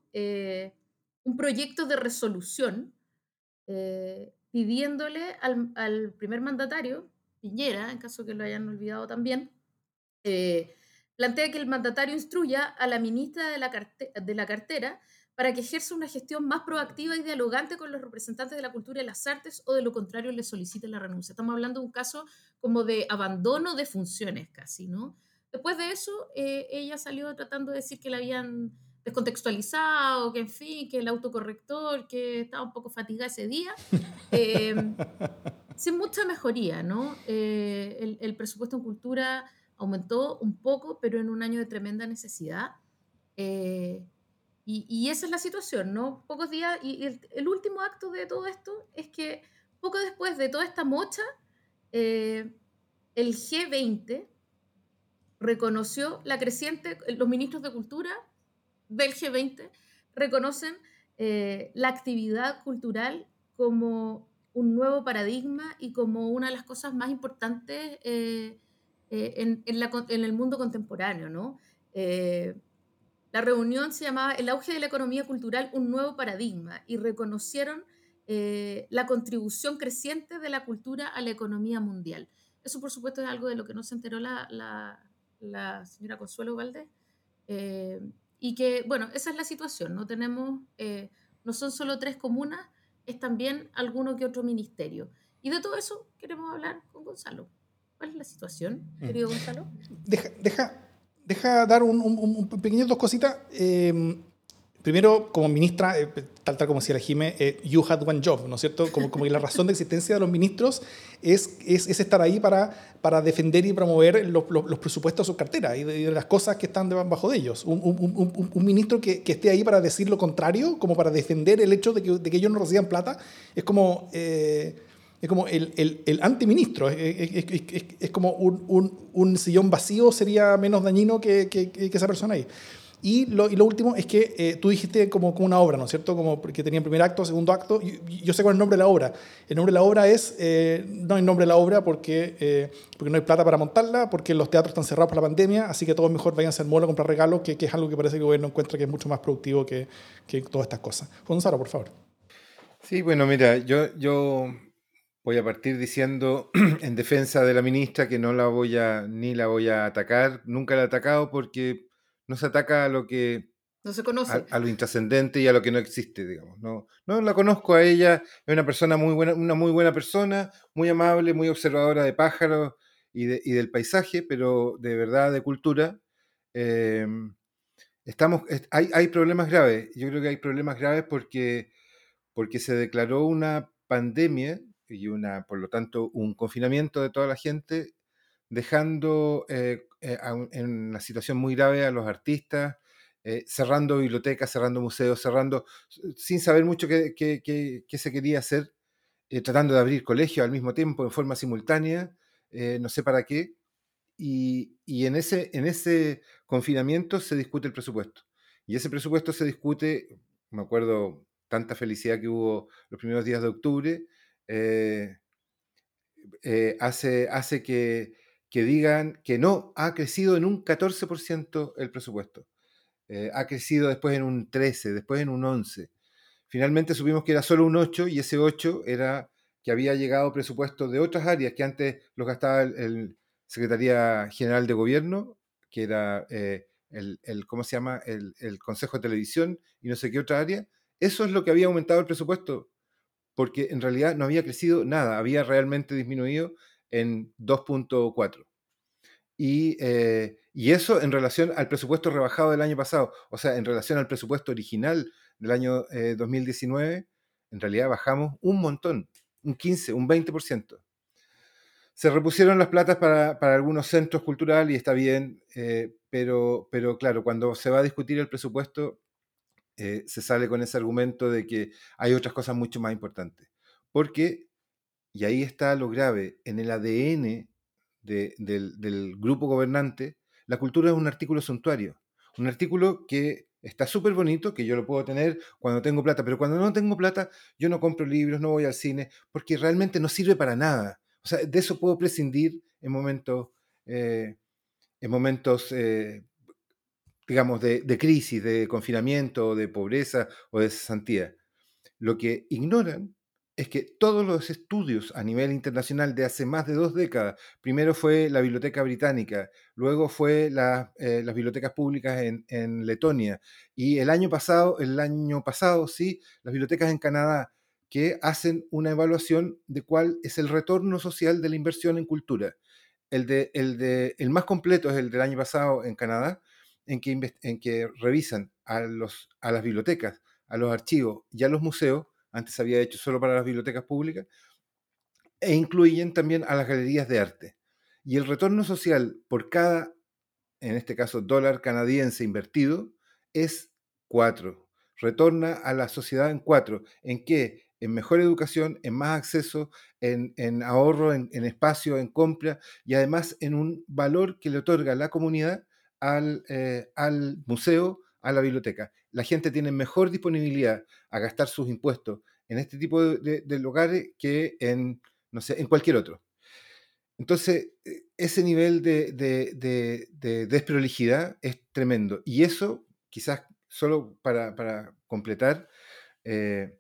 un proyecto de resolución pidiéndole al, al, primer mandatario, Piñera, en caso que lo hayan olvidado también, plantea que el mandatario instruya a la ministra de la, de la cartera para que ejerza una gestión más proactiva y dialogante con los representantes de la cultura y las artes o de lo contrario le solicite la renuncia. Estamos hablando de un caso como de abandono de funciones casi, ¿no? Después de eso, eh, ella salió tratando de decir que la habían descontextualizado, que en fin, que el autocorrector, que estaba un poco fatigada ese día, [LAUGHS] em, sin mucha mejoría, ¿no? Eh, el, el presupuesto en cultura aumentó un poco, pero en un año de tremenda necesidad. Eh, y, esa es la situación, ¿no? Pocos días, y el, último acto de todo esto es que poco después de toda esta mocha, eh, el G20 reconoció la creciente, los ministros de cultura del G20 reconocen eh, la actividad cultural como un nuevo paradigma y como una de las cosas más importantes en, el mundo contemporáneo, ¿no? Eh, la reunión se llamaba El auge de la economía cultural, un nuevo paradigma, y reconocieron eh, la contribución creciente de la cultura a la economía mundial. Eso, por supuesto, es algo de lo que no se enteró la, señora Consuelo Valdés. y que, bueno, esa es la situación. No tenemos, no son solo tres comunas, es también alguno que otro ministerio. Y de todo eso queremos hablar con Gonzalo. ¿Cuál es la situación, mm. querido Gonzalo? Deja, deja, deja dar un, un, pequeño dos cositas. Em, primero, como ministra, eh, tal, tal como decía la Jime, eh, you had one job, ¿no es cierto? Como, como que la razón de existencia de los ministros es, es, es estar ahí para, para defender y promover los, los, los presupuestos de su cartera y de, de, las cosas que están debajo de ellos. Un, un, un, un ministro que, que, esté ahí para decir lo contrario, como para defender el hecho de que, de que ellos no reciban plata, es como... Eh, es como el, el, el antiministro, es, es, es, es como un, un, un, sillón vacío sería menos dañino que, que, que, esa persona ahí. Y lo, y lo último es que eh, tú dijiste como, como, una obra, ¿no es cierto? Como que tenía primer acto, segundo acto. Yo, yo, sé cuál es el nombre de la obra. El nombre de la obra es, eh, no hay nombre de la obra porque, eh, porque no hay plata para montarla, porque los teatros están cerrados por la pandemia, así que todos mejor vayan a hacer molo a comprar regalos, que, que, es algo que parece que el gobierno encuentra que es mucho más productivo que, que todas estas cosas. Gonzalo, por favor. Sí, bueno, mira, yo, yo Voy a partir diciendo [CLEARS THROAT] en defensa de la ministra que no la voy a ni la voy a atacar, nunca la he atacado porque no se ataca a lo que no se conoce. A, a lo intrascendente y a lo que no existe, digamos. No, no la conozco a ella, es una persona muy buena, una muy buena persona, muy amable, muy observadora de pájaros y, de, y del paisaje, pero de verdad de cultura. Eh, estamos, hay, hay problemas graves. Yo creo que hay problemas graves porque, porque se declaró una pandemia y una, por lo tanto, un confinamiento de toda la gente, dejando eh, eh, en una situación muy grave a los artistas, eh, cerrando bibliotecas, cerrando museos, cerrando, sin saber mucho qué, qué, qué, qué se quería hacer, eh, tratando de abrir colegios al mismo tiempo, en forma simultánea, eh, no sé para qué. Y, y, en, ese, en ese confinamiento se discute el presupuesto. Y ese presupuesto se discute, me acuerdo tanta felicidad que hubo los primeros días de octubre, eh, eh, hace, hace que, que, digan que no, ha crecido en un 14% el presupuesto. Eh, ha crecido después en un 13, después en un 11. Finalmente supimos que era solo un 8 y ese 8 era que había llegado presupuesto de otras áreas que antes los gastaba el, el Secretaría General de Gobierno, que era el, el, ¿cómo se llama? El, el Consejo de Televisión y no sé qué otra área. Eso es lo que había aumentado el presupuesto porque en realidad no había crecido nada, había realmente disminuido en 2.4. Y, eh, y, eso en relación al presupuesto rebajado del año pasado, o sea, en relación al presupuesto original del año eh, 2019, en realidad bajamos un montón, un 15, un 20%. Se repusieron las platas para, para algunos centros culturales y está bien, eh, pero, pero claro, cuando se va a discutir el presupuesto, eh, se sale con ese argumento de que hay otras cosas mucho más importantes. Porque, y ahí está lo grave, en el ADN de, del, del, grupo gobernante, la cultura es un artículo suntuario. Un artículo que está súper bonito, que yo lo puedo tener cuando tengo plata, pero cuando no tengo plata, yo no compro libros, no voy al cine, porque realmente no sirve para nada. O sea, de eso puedo prescindir en momentos, eh, en momentos eh, digamos, de, de, crisis, de confinamiento, de pobreza o de cesantía. Lo que ignoran es que todos los estudios a nivel internacional de hace más de dos décadas, primero fue la Biblioteca Británica, luego fue la, eh, las bibliotecas públicas en, en, Letonia y el año pasado, el año pasado, sí, las bibliotecas en Canadá, que hacen una evaluación de cuál es el retorno social de la inversión en cultura. El, de, el, de, el más completo es el del año pasado en Canadá, en que, revisan a, las bibliotecas, a los archivos y a los museos, antes había hecho solo para las bibliotecas públicas, e incluyen también a las galerías de arte. Y el retorno social por cada, en este caso, dólar canadiense invertido es cuatro. Retorna a la sociedad en cuatro. ¿En qué? En mejor educación, en más acceso, en, en ahorro, en, en, espacio, en compra y además en un valor que le otorga a la comunidad al, eh, al museo, a la biblioteca. La gente tiene mejor disponibilidad a gastar sus impuestos en este tipo de, lugares que en, no sé, en cualquier otro. Entonces, e, ese nivel de, de, de, desprolijidad es tremendo. Y eso, quizás solo para, para completar, eh,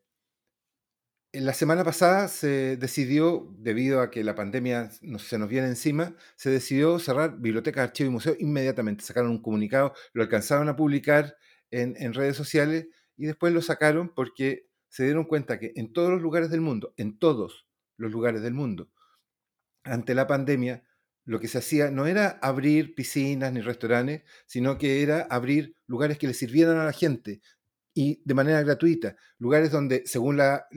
la semana pasada se decidió, debido a que la pandemia se nos viene encima, se decidió cerrar bibliotecas, archivos y museos inmediatamente. Sacaron un comunicado, lo alcanzaron a publicar en, en, redes sociales y después lo sacaron porque se dieron cuenta que en todos los lugares del mundo, en todos los lugares del mundo, ante la pandemia, lo que se hacía no era abrir piscinas ni restaurantes, sino que era abrir lugares que le sirvieran a la gente, y de manera gratuita. Lugares donde, según la,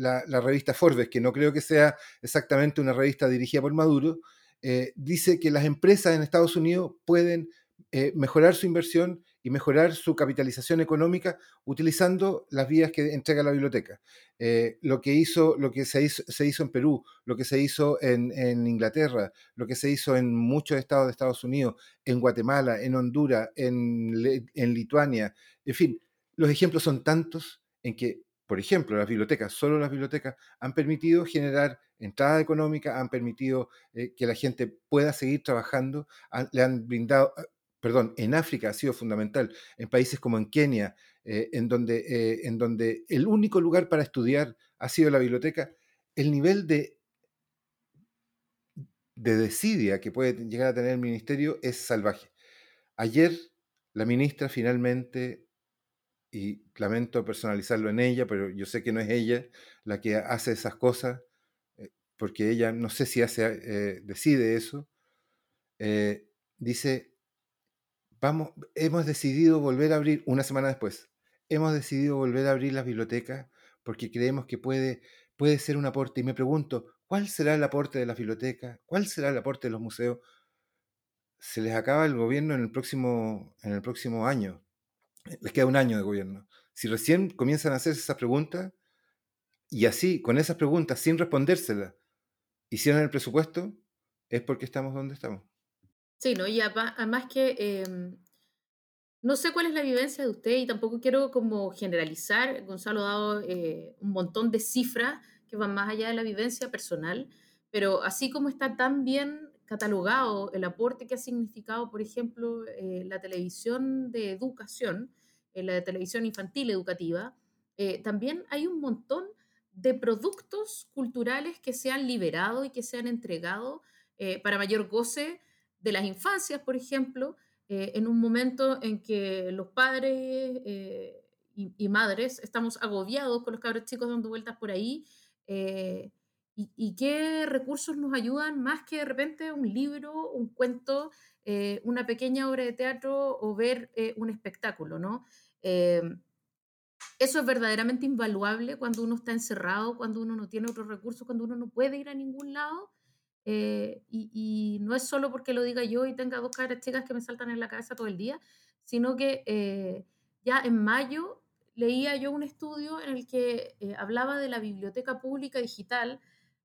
revista Forbes, que no creo que sea exactamente una revista dirigida por Maduro, eh, dice que las empresas en Estados Unidos pueden eh, mejorar su inversión y mejorar su capitalización económica utilizando las vías que entrega la biblioteca. Eh, lo que, hizo, lo que se, hizo, se hizo en Perú, lo que se hizo en, Inglaterra, lo que se hizo en muchos estados de Estados Unidos, en Guatemala, en Honduras, en, en Lituania, en fin, los ejemplos son tantos en que, por ejemplo, las bibliotecas, solo las bibliotecas, han permitido generar entrada económica, han permitido eh, que la gente pueda seguir trabajando, le han brindado, perdón, en África ha sido fundamental, en países como en Kenia, eh, en, donde, eh, en donde el único lugar para estudiar ha sido la biblioteca, el nivel de, de desidia que puede llegar a tener el ministerio es salvaje. Ayer la ministra finalmente, y lamento personalizarlo en ella, pero yo sé que no es ella la que hace esas cosas, eh, porque ella no sé si hace, decide eso, dice, vamos, hemos decidido volver a abrir, una semana después, hemos decidido volver a abrir las bibliotecas porque creemos que puede, puede ser un aporte. Y me pregunto, ¿cuál será el aporte de las bibliotecas? ¿Cuál será el aporte de los museos? Se les acaba el gobierno en el próximo, en el próximo año. Les queda un año de gobierno. Si recién comienzan a hacerse esas preguntas, y así, con esas preguntas, sin respondérselas, hicieron el presupuesto, es porque estamos donde estamos. Sí, ¿no? Y además que em, no sé cuál es la vivencia de usted y tampoco quiero como generalizar. Gonzalo ha dado eh, un montón de cifras que van más allá de la vivencia personal, pero así como está tan bien catalogado el aporte que ha significado, por ejemplo, eh, la televisión de educación, eh, la televisión infantil educativa, también hay un montón de productos culturales que se han liberado y que se han entregado para mayor goce de las infancias, por ejemplo, eh, en un momento en que los padres eh, y, madres estamos agobiados con los cabros chicos dando vueltas por ahí. Eh, y, qué recursos nos ayudan más que de repente un libro, un cuento, una pequeña obra de teatro o ver un espectáculo, ¿no? Eso es verdaderamente invaluable cuando uno está encerrado, cuando uno no tiene otros recursos, cuando uno no puede ir a ningún lado. Eh, y, no es solo porque lo diga yo y tenga dos caras chicas que me saltan en la cabeza todo el día, sino que eh, ya en mayo leía yo un estudio en el que eh, hablaba de la biblioteca pública digital,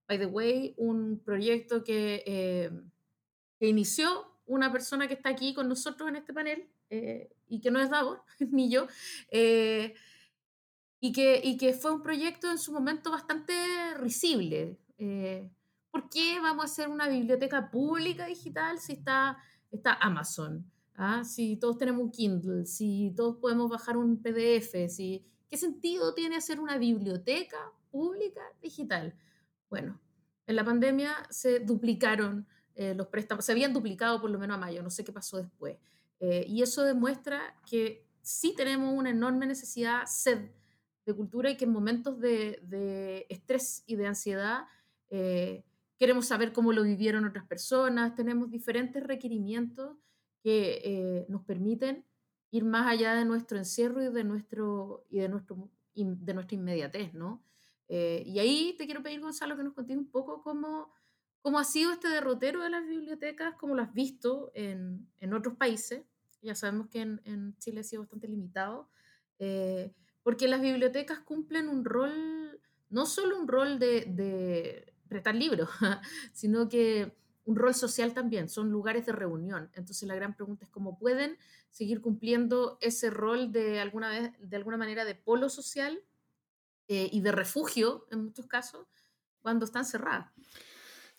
by the way, un proyecto que, que inició una persona que está aquí con nosotros en este panel y que no es Davos, [LAUGHS] ni yo. y que, y que fue un proyecto en su momento bastante risible. ¿Por qué vamos a hacer una biblioteca pública digital si está, está Amazon? ¿ah? Si todos tenemos un Kindle, si todos podemos bajar un PDF, si, ¿qué sentido tiene hacer una biblioteca pública digital? Bueno, en la pandemia se duplicaron eh, los préstamos, se habían duplicado por lo menos a mayo, no sé qué pasó después. Eh, y eso demuestra que sí tenemos una enorme necesidad, sed de cultura y que en momentos de, de estrés y de ansiedad eh, queremos saber cómo lo vivieron otras personas, tenemos diferentes requerimientos que eh, nos permiten ir más allá de nuestro encierro y de, nuestro, y de, nuestro, de nuestra inmediatez, ¿no? Eh, y ahí te quiero pedir, Gonzalo, que nos contes un poco cómo, cómo ha sido este derrotero de las bibliotecas, cómo lo has visto en, en otros países. Ya sabemos que en, en, Chile ha sido bastante limitado, eh, porque las bibliotecas cumplen un rol, no solo un rol de prestar libros, [LAUGHS] sino que un rol social también, son lugares de reunión. Entonces la gran pregunta es cómo pueden seguir cumpliendo ese rol de alguna, vez, de alguna manera de polo social eh, y de refugio en muchos casos cuando están cerradas.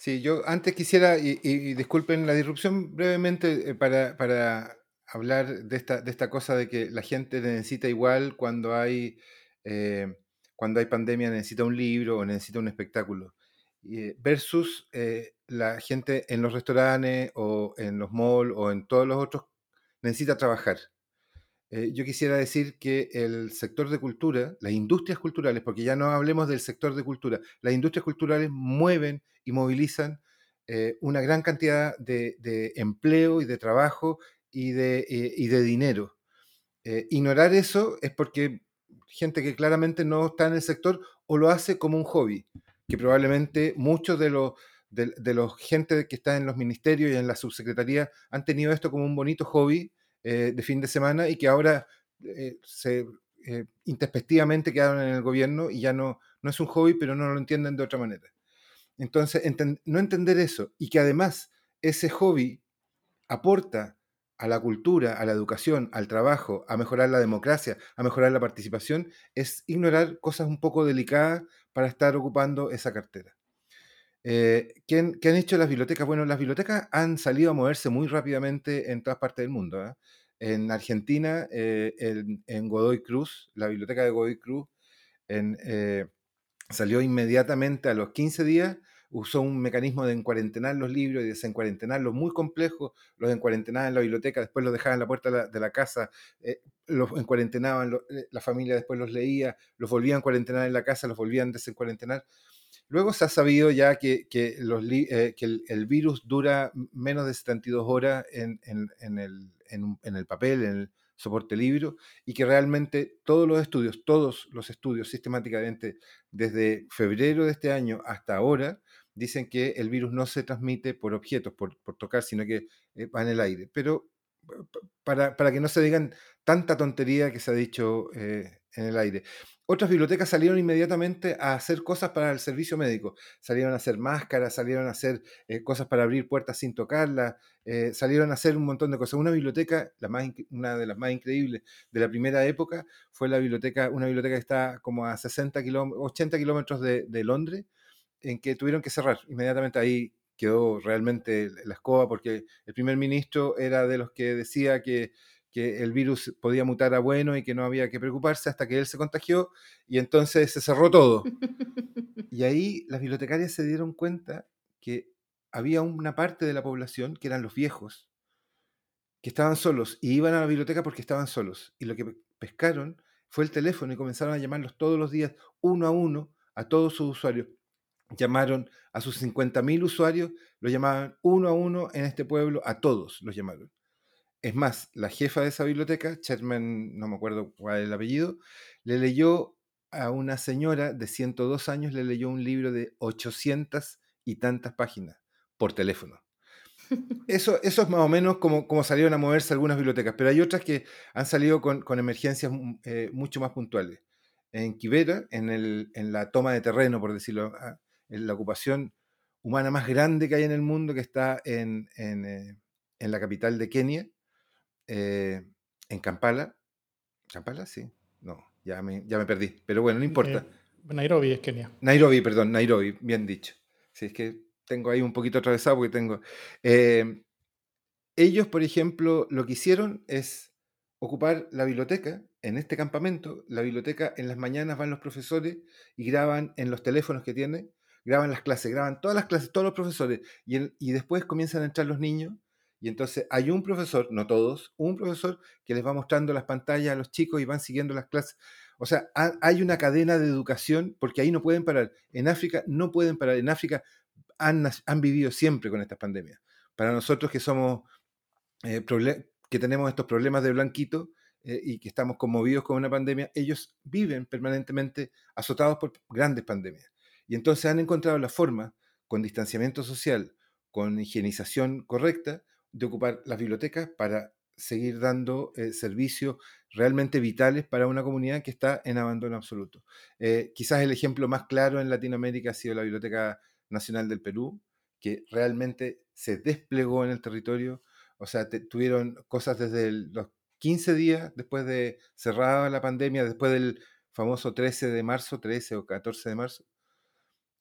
Sí, yo antes quisiera, y, disculpen la disrupción brevemente, eh, para, para, hablar de esta, de esta cosa de que la gente necesita igual cuando hay, eh, cuando hay pandemia, necesita un libro o necesita un espectáculo. Eh, versus eh, la gente en los restaurantes o en los malls o en todos los otros necesita trabajar. Eh, yo quisiera decir que el sector de cultura, las industrias culturales, porque ya no hablemos del sector de cultura, las industrias culturales mueven y movilizan una gran cantidad de, empleo y de trabajo y de, de dinero. ignorar eso es porque gente que claramente no está en el sector o lo hace como un hobby, que probablemente muchos de los de, los gente que está en los ministerios y en la subsecretaría han tenido esto como un bonito hobby eh, de fin de semana y que ahora eh, se eh, introspectivamente quedaron en el gobierno y ya no, no es un hobby, pero no lo entienden de otra manera. Entonces, no entender eso y que además ese hobby aporta a la cultura, a la educación, al trabajo, a mejorar la democracia, a mejorar la participación, es ignorar cosas un poco delicadas para estar ocupando esa cartera. Eh, ¿qué, han hecho las bibliotecas? Bueno, las bibliotecas han salido a moverse muy rápidamente en todas partes del mundo. ¿eh? En Argentina, eh, en, Godoy Cruz, la biblioteca de Godoy Cruz, salió inmediatamente a los 15 días, usó un mecanismo de encuarentenar los libros y desencuarentenarlos muy complejo, los encuarentenaban en la biblioteca, después los dejaban en la puerta de la, casa, los encuarentenaban, la familia después los leía, los volvían a cuarentenar en la casa, los volvían a desencuarentenar. Luego se ha sabido ya que, que, eh, el, virus dura menos de 72 horas en, en, el, en, el, papel, en el soporte libro, y que realmente todos los estudios, todos los estudios sistemáticamente desde febrero de este año hasta ahora, dicen que el virus no se transmite por objetos, por, por tocar, sino que eh, va en el aire. Pero para, para, que no se digan tanta tontería que se ha dicho eh, en el aire otras bibliotecas salieron inmediatamente a hacer cosas para el servicio médico. Salieron a hacer máscaras, salieron a hacer eh, cosas para abrir puertas sin tocarlas, eh, salieron a hacer un montón de cosas. Una biblioteca, la más, una de las más increíbles de la primera época, fue la biblioteca, una biblioteca que está como a 60 kilómetros, 80 kilómetros de, de Londres, en que tuvieron que cerrar. Inmediatamente ahí quedó realmente la escoba porque el primer ministro era de los que decía que que el virus podía mutar a bueno y que no había que preocuparse hasta que él se contagió y entonces se cerró todo. [LAUGHS] Y ahí las bibliotecarias se dieron cuenta que había una parte de la población que eran los viejos, que estaban solos y iban a la biblioteca porque estaban solos. Y lo que pescaron fue el teléfono y comenzaron a llamarlos todos los días, uno a uno, a todos sus usuarios. Llamaron a sus 50.000 usuarios, lo llamaban uno a uno en este pueblo, a todos los llamaron. Es más, la jefa de esa biblioteca, Sherman, no me acuerdo cuál es el apellido, le leyó a una señora de 102 años, le leyó un libro de 800 y tantas páginas por teléfono. [LAUGHS] Eso, eso es más o menos como, como salieron a moverse algunas bibliotecas, pero hay otras que han salido con, emergencias mm, eh, mucho más puntuales. En Quibera, en, el, en, la toma de terreno, por decirlo, ah, en la ocupación humana más grande que hay en el mundo, que está en, en, eh, en la capital de Kenia, eh, en Kampala. ¿Kampala? Sí. No, ya me, ya me perdí. Pero bueno, no importa. Eh, Nairobi es Kenia. Nairobi, perdón, Nairobi, bien dicho. Si es que tengo ahí un poquito atravesado porque tengo. Eh, ellos, por ejemplo, lo que hicieron es ocupar la biblioteca en este campamento. La biblioteca en las mañanas van los profesores y graban en los teléfonos que tienen, graban las clases, graban todas las clases, todos los profesores, y, y después comienzan a entrar los niños y entonces hay un profesor, no todos, un profesor que les va mostrando las pantallas a los chicos y van siguiendo las clases. O sea, hay una cadena de educación porque ahí no pueden parar. En África no pueden parar. En África han, han vivido siempre con estas pandemias. Para nosotros que somos, eh, que tenemos estos problemas de blanquito eh, y que estamos conmovidos con una pandemia, ellos viven permanentemente azotados por grandes pandemias. Y entonces han encontrado la forma, con distanciamiento social, con higienización correcta, de ocupar las bibliotecas para seguir dando eh, servicios realmente vitales para una comunidad que está en abandono absoluto. Eh, quizás el ejemplo más claro en Latinoamérica ha sido la Biblioteca Nacional del Perú, que realmente se desplegó en el territorio, o sea, tuvieron cosas desde los 15 días después de cerrada la pandemia, después del famoso 13 de marzo, 13 o 14 de marzo,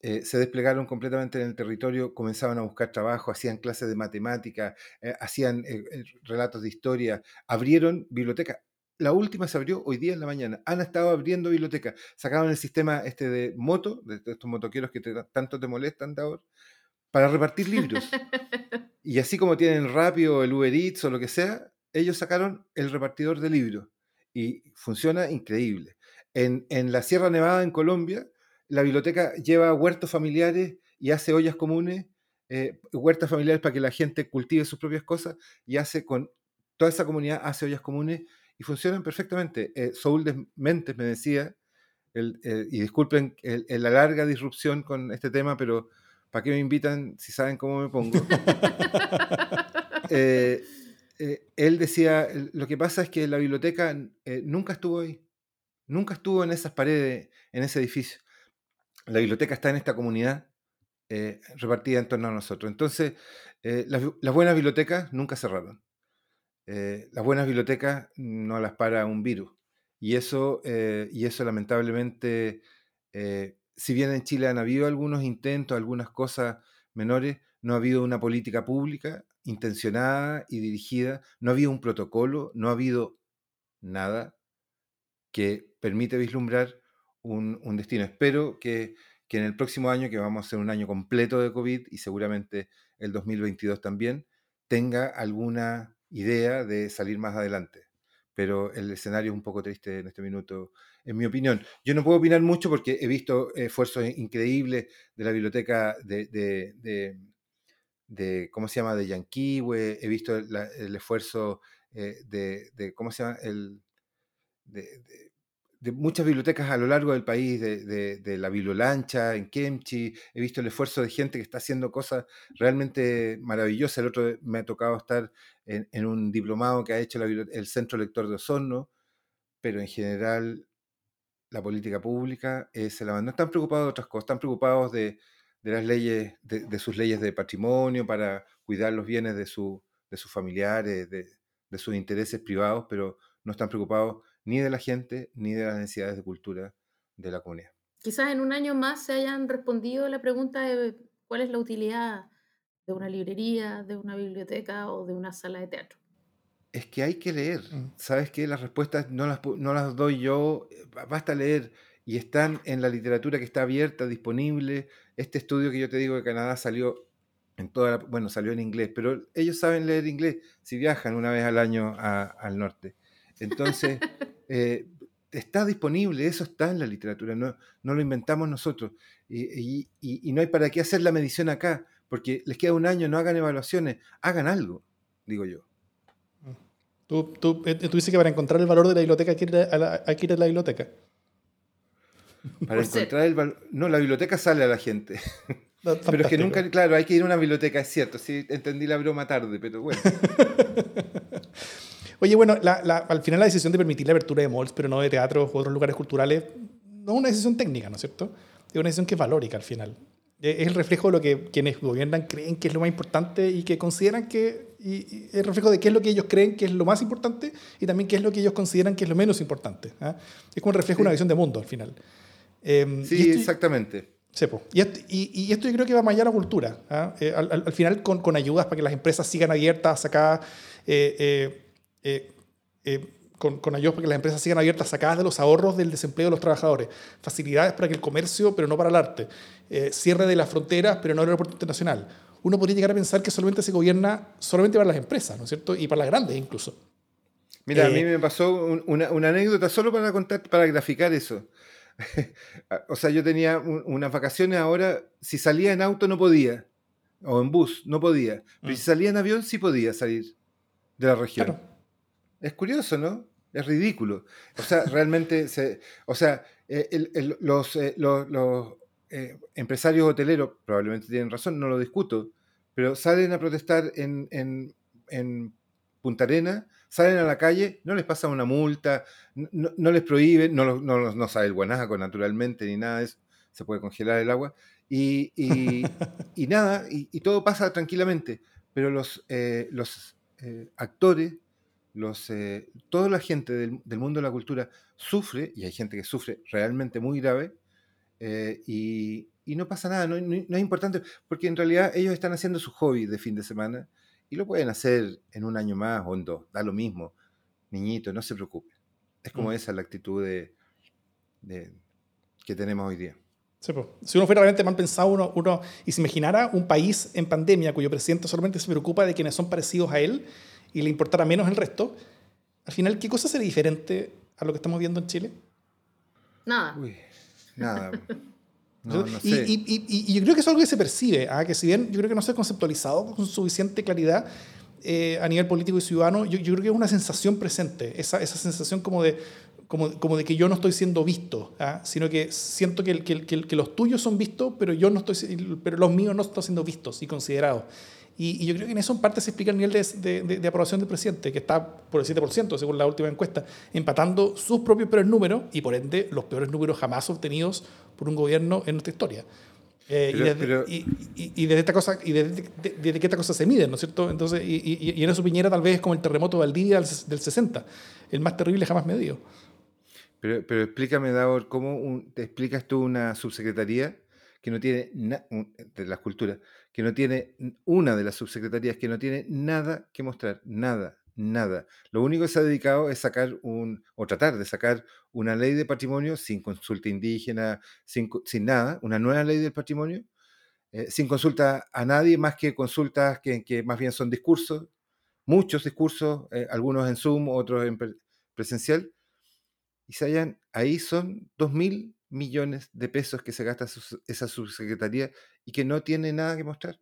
eh, se desplegaron completamente en el territorio, comenzaban a buscar trabajo, hacían clases de matemática, eh, hacían eh, relatos de historia, abrieron biblioteca. La última se abrió hoy día en la mañana. Han estado abriendo biblioteca. Sacaron el sistema este de moto, de, estos motoqueros que tanto te molestan de ahora, para repartir libros. [LAUGHS] y así como tienen Rapio, el Uber Eats o lo que sea, ellos sacaron el repartidor de libros. Y funciona increíble. En, en la Sierra Nevada, en Colombia, la biblioteca lleva huertos familiares y hace ollas comunes, eh, huertas familiares para que la gente cultive sus propias cosas y hace con toda esa comunidad, hace ollas comunes y funcionan perfectamente. Eh, Saúl de Mentes me decía, y disculpen la larga disrupción con este tema, pero ¿para qué me invitan si saben cómo me pongo? [LAUGHS] Eh, eh, él decía, lo que pasa es que la biblioteca nunca estuvo ahí, nunca estuvo en esas paredes, en ese edificio. La biblioteca está en esta comunidad repartida en torno a nosotros. Entonces, las buenas bibliotecas nunca cerraron. Eh, las buenas bibliotecas no las para un virus. Y eso, eh, y eso lamentablemente, eh, si bien en Chile han habido algunos intentos, algunas cosas menores, no ha habido una política pública intencionada y dirigida, no ha habido un protocolo, no ha habido nada que permite vislumbrar un, destino. Espero que, que, en el próximo año, que vamos a ser un año completo de COVID y seguramente el 2022 también, tenga alguna idea de salir más adelante. Pero el escenario es un poco triste en este minuto, en mi opinión. Yo no puedo opinar mucho porque he visto esfuerzos increíbles de la biblioteca de, de, ¿cómo se llama?, de Yanquiwe, he visto el esfuerzo eh, de, ¿cómo se llama?, el, de, de muchas bibliotecas a lo largo del país, de, la Bibliolancha, en Kemchi, he visto el esfuerzo de gente que está haciendo cosas realmente maravillosas. El otro me ha tocado estar en, un diplomado que ha hecho el Centro Lector de Osorno, pero en general la política pública es el abandono. Están preocupados de otras cosas, están preocupados de, las leyes, de, sus leyes de patrimonio para cuidar los bienes de, su, de sus familiares, de, de sus intereses privados, pero no están preocupados ni de la gente ni de las necesidades de cultura de la comunidad. Quizás en un año más se hayan respondido la pregunta de cuál es la utilidad de una librería, de una biblioteca o de una sala de teatro. Es que hay que leer. Mm. ¿Sabes qué? Las respuestas no las, no las doy yo, eh, basta leer y están en la literatura que está abierta, disponible. Este estudio que yo te digo de Canadá salió en toda bueno, salió en inglés, pero ellos saben leer inglés si viajan una vez al año al norte. Entonces, eh, está disponible, eso está en la literatura, no, no lo inventamos nosotros. Y, no hay para qué hacer la medición acá, porque les queda un año, no hagan evaluaciones, hagan algo, digo yo. Tú, tú, eh, tú dices que para encontrar el valor de la biblioteca hay que ir a la, hay que ir a la biblioteca. Para encontrar el valor... No, la biblioteca sale a la gente. [LAUGHS] pero es que nunca, claro, hay que ir a una biblioteca, es cierto, sí, entendí la broma tarde, pero bueno. [LAUGHS] Oye, bueno, al final la decisión de permitir la apertura de malls, pero no de teatros u otros lugares culturales, no es una decisión técnica, ¿no es cierto? Es una decisión que es valórica al final. Es el reflejo de lo que quienes gobiernan creen que es lo más importante y que consideran que. Y, es el reflejo de qué es lo que ellos creen que es lo más importante y también qué es lo que ellos consideran que es lo menos importante. ¿ah? Es como un reflejo de una visión de mundo al final. Em, sí, exactamente. y, esto, y, esto, yo creo que va más allá de la cultura. ¿ah? Eh, al, final, con, con, ayudas para que las empresas sigan abiertas acá. Eh, eh, eh, con, con ayudas para que las empresas sigan abiertas, sacadas de los ahorros del desempleo de los trabajadores, facilidades para que el comercio, pero no para el arte, eh, cierre de las fronteras, pero no el aeropuerto internacional. Uno podría llegar a pensar que solamente se gobierna solamente para las empresas, ¿no es cierto? Y para las grandes incluso. Mira, a mí me pasó una, una, anécdota solo para contar, para graficar eso. [LAUGHS] o sea, yo tenía unas vacaciones ahora, si salía en auto no podía, o en bus no podía, pero mm. si salía en avión sí podía salir de la región. Claro. Es curioso, ¿no? Es ridículo. O sea, realmente, se, o sea, eh, los, eh, los, eh, empresarios hoteleros probablemente tienen razón, no lo discuto, pero salen a protestar en, en, en Punta Arena, salen a la calle, no les pasa una multa, no, les prohíben, no, no, no sabe el guanaco naturalmente, ni nada de eso, se puede congelar el agua, y, y, [LAUGHS] y nada, y, todo pasa tranquilamente, pero los, los actores los, eh, toda la gente del, mundo de la cultura sufre, y hay gente que sufre realmente muy grave, eh, y, no pasa nada, no, es importante, porque en realidad ellos están haciendo su hobby de fin de semana y lo pueden hacer en un año más o en dos, da lo mismo, niñito, no se preocupe. Es como mm. esa la actitud de, que tenemos hoy día. si uno fuera realmente mal pensado uno, uno, y se imaginara un país en pandemia cuyo presidente solamente se preocupa de quienes son parecidos a él, y le importara menos el resto, al final, ¿qué cosa sería diferente a lo que estamos viendo en Chile? Nada. Uy, nada. [LAUGHS] y, yo creo que es algo que se percibe, ¿ah? que si bien yo creo que no se ha conceptualizado con suficiente claridad, eh, a nivel político y ciudadano, yo, yo, creo que es una sensación presente, esa, esa sensación como de, como, como, de que yo no estoy siendo visto, ¿ah? sino que siento que, que, que, los tuyos son vistos, pero, yo no estoy, pero los míos no están siendo vistos y considerados. Y, yo creo que en eso en parte se explica el nivel de, de, de, aprobación del presidente, que está por el 7%, según la última encuesta, empatando sus propios peores números y por ende los peores números jamás obtenidos por un gobierno en nuestra historia. Eh, y, desde, esta cosa, y desde, que esta cosa se mide, ¿no es cierto? Entonces, y, en eso Piñera tal vez es como el terremoto de Valdivia del 60, el más terrible jamás medido. Pero, pero explícame, Davor, ¿cómo te explicas tú una subsecretaría que no tiene, de las culturas, que no tiene, una de las subsecretarías que no tiene nada que mostrar, nada, nada. Lo único que se ha dedicado es sacar un, o tratar de sacar una ley de patrimonio sin consulta indígena, sin, sin nada, una nueva ley del patrimonio, eh, sin consulta a nadie más que consultas que, que más bien son discursos, muchos discursos, eh, algunos en Zoom, otros en presencial, y se hayan, ahí son dos mil millones de pesos que se gasta esa subsecretaría y que no tiene nada que mostrar.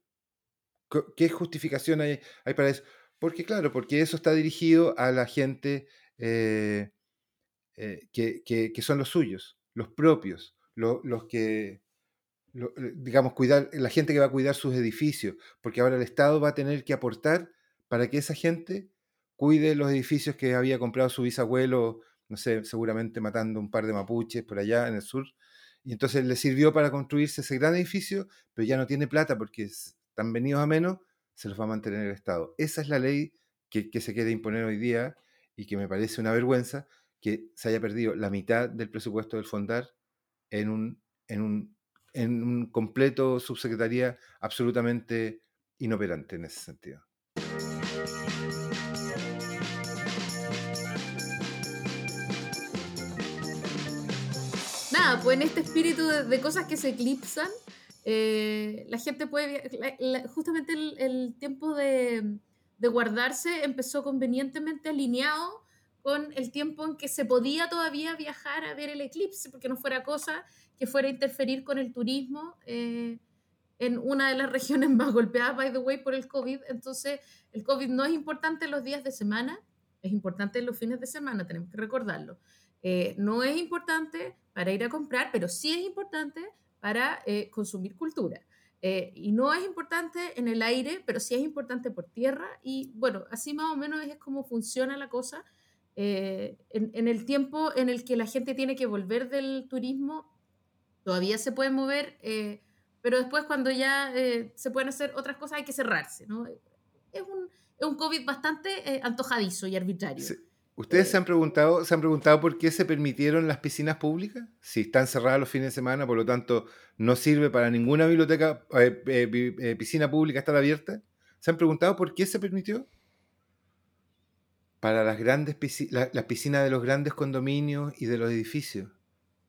¿Qué justificación hay, hay para eso? Porque claro, porque eso está dirigido a la gente eh, eh, que, que, son los suyos, los propios, los que, eh, digamos, cuidar, la gente que va a cuidar sus edificios, porque ahora el Estado va a tener que aportar para que esa gente cuide los edificios que había comprado su bisabuelo, no sé, seguramente matando un par de mapuches por allá en el sur. Y entonces le sirvió para construirse ese gran edificio, pero ya no tiene plata porque están venidos a menos se los va a mantener el Estado. Esa es la ley que, se quiere imponer hoy día y que me parece una vergüenza que se haya perdido la mitad del presupuesto del Fondar en un, en un, en un completo subsecretaría absolutamente inoperante en ese sentido. Nada, pues en este espíritu de cosas que se eclipsan, eh, la gente puede, justamente el, tiempo de, guardarse empezó convenientemente alineado con el tiempo en que se podía todavía viajar a ver el eclipse, porque no fuera cosa que fuera a interferir con el turismo eh, en una de las [LAUGHS] regiones más golpeadas, by the way, por el COVID. Entonces, el COVID no es importante los días de semana, es importante los fines de semana, tenemos que recordarlo. Eh, no es importante para ir a comprar, pero sí es importante para eh, consumir cultura. Eh, y no es importante en el aire, pero sí es importante por tierra. Y bueno, así más o menos es como funciona la cosa. En, el tiempo en el que la gente tiene que volver del turismo, todavía se puede mover, pero después cuando ya se pueden hacer otras cosas hay que cerrarse. ¿no? Es, un, es un COVID bastante antojadizo y arbitrario. ¿Ustedes se han, preguntado, se han preguntado por qué se permitieron las piscinas públicas? Si están cerradas los fines de semana, por lo tanto, no sirve para ninguna biblioteca, eh, eh, eh, piscina pública estar abierta. ¿Se han preguntado por qué se permitió? Para las grandes las piscinas de los grandes condominios y de los edificios.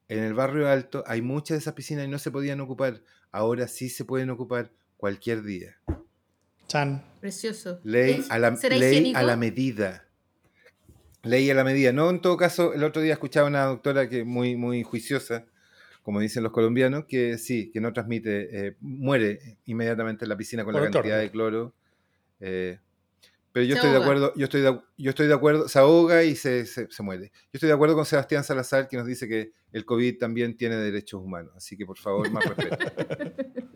En el barrio alto hay muchas de esas piscinas y no se podían ocupar. Ahora sí se pueden ocupar cualquier día. Chan. Precioso. Ley, a la, ley a la medida leí a la medida. No, en todo caso, el otro día escuchaba una doctora que muy, muy juiciosa, como dicen los colombianos, que sí, que no transmite, eh, muere inmediatamente en la piscina con la cantidad de cloro. Eh, pero yo estoy de acuerdo, yo estoy de, yo estoy de acuerdo, se ahoga y se, se, muere. Yo estoy de acuerdo con Sebastián Salazar que nos dice que el COVID también tiene derechos humanos, así que por favor, más respeto. [LAUGHS]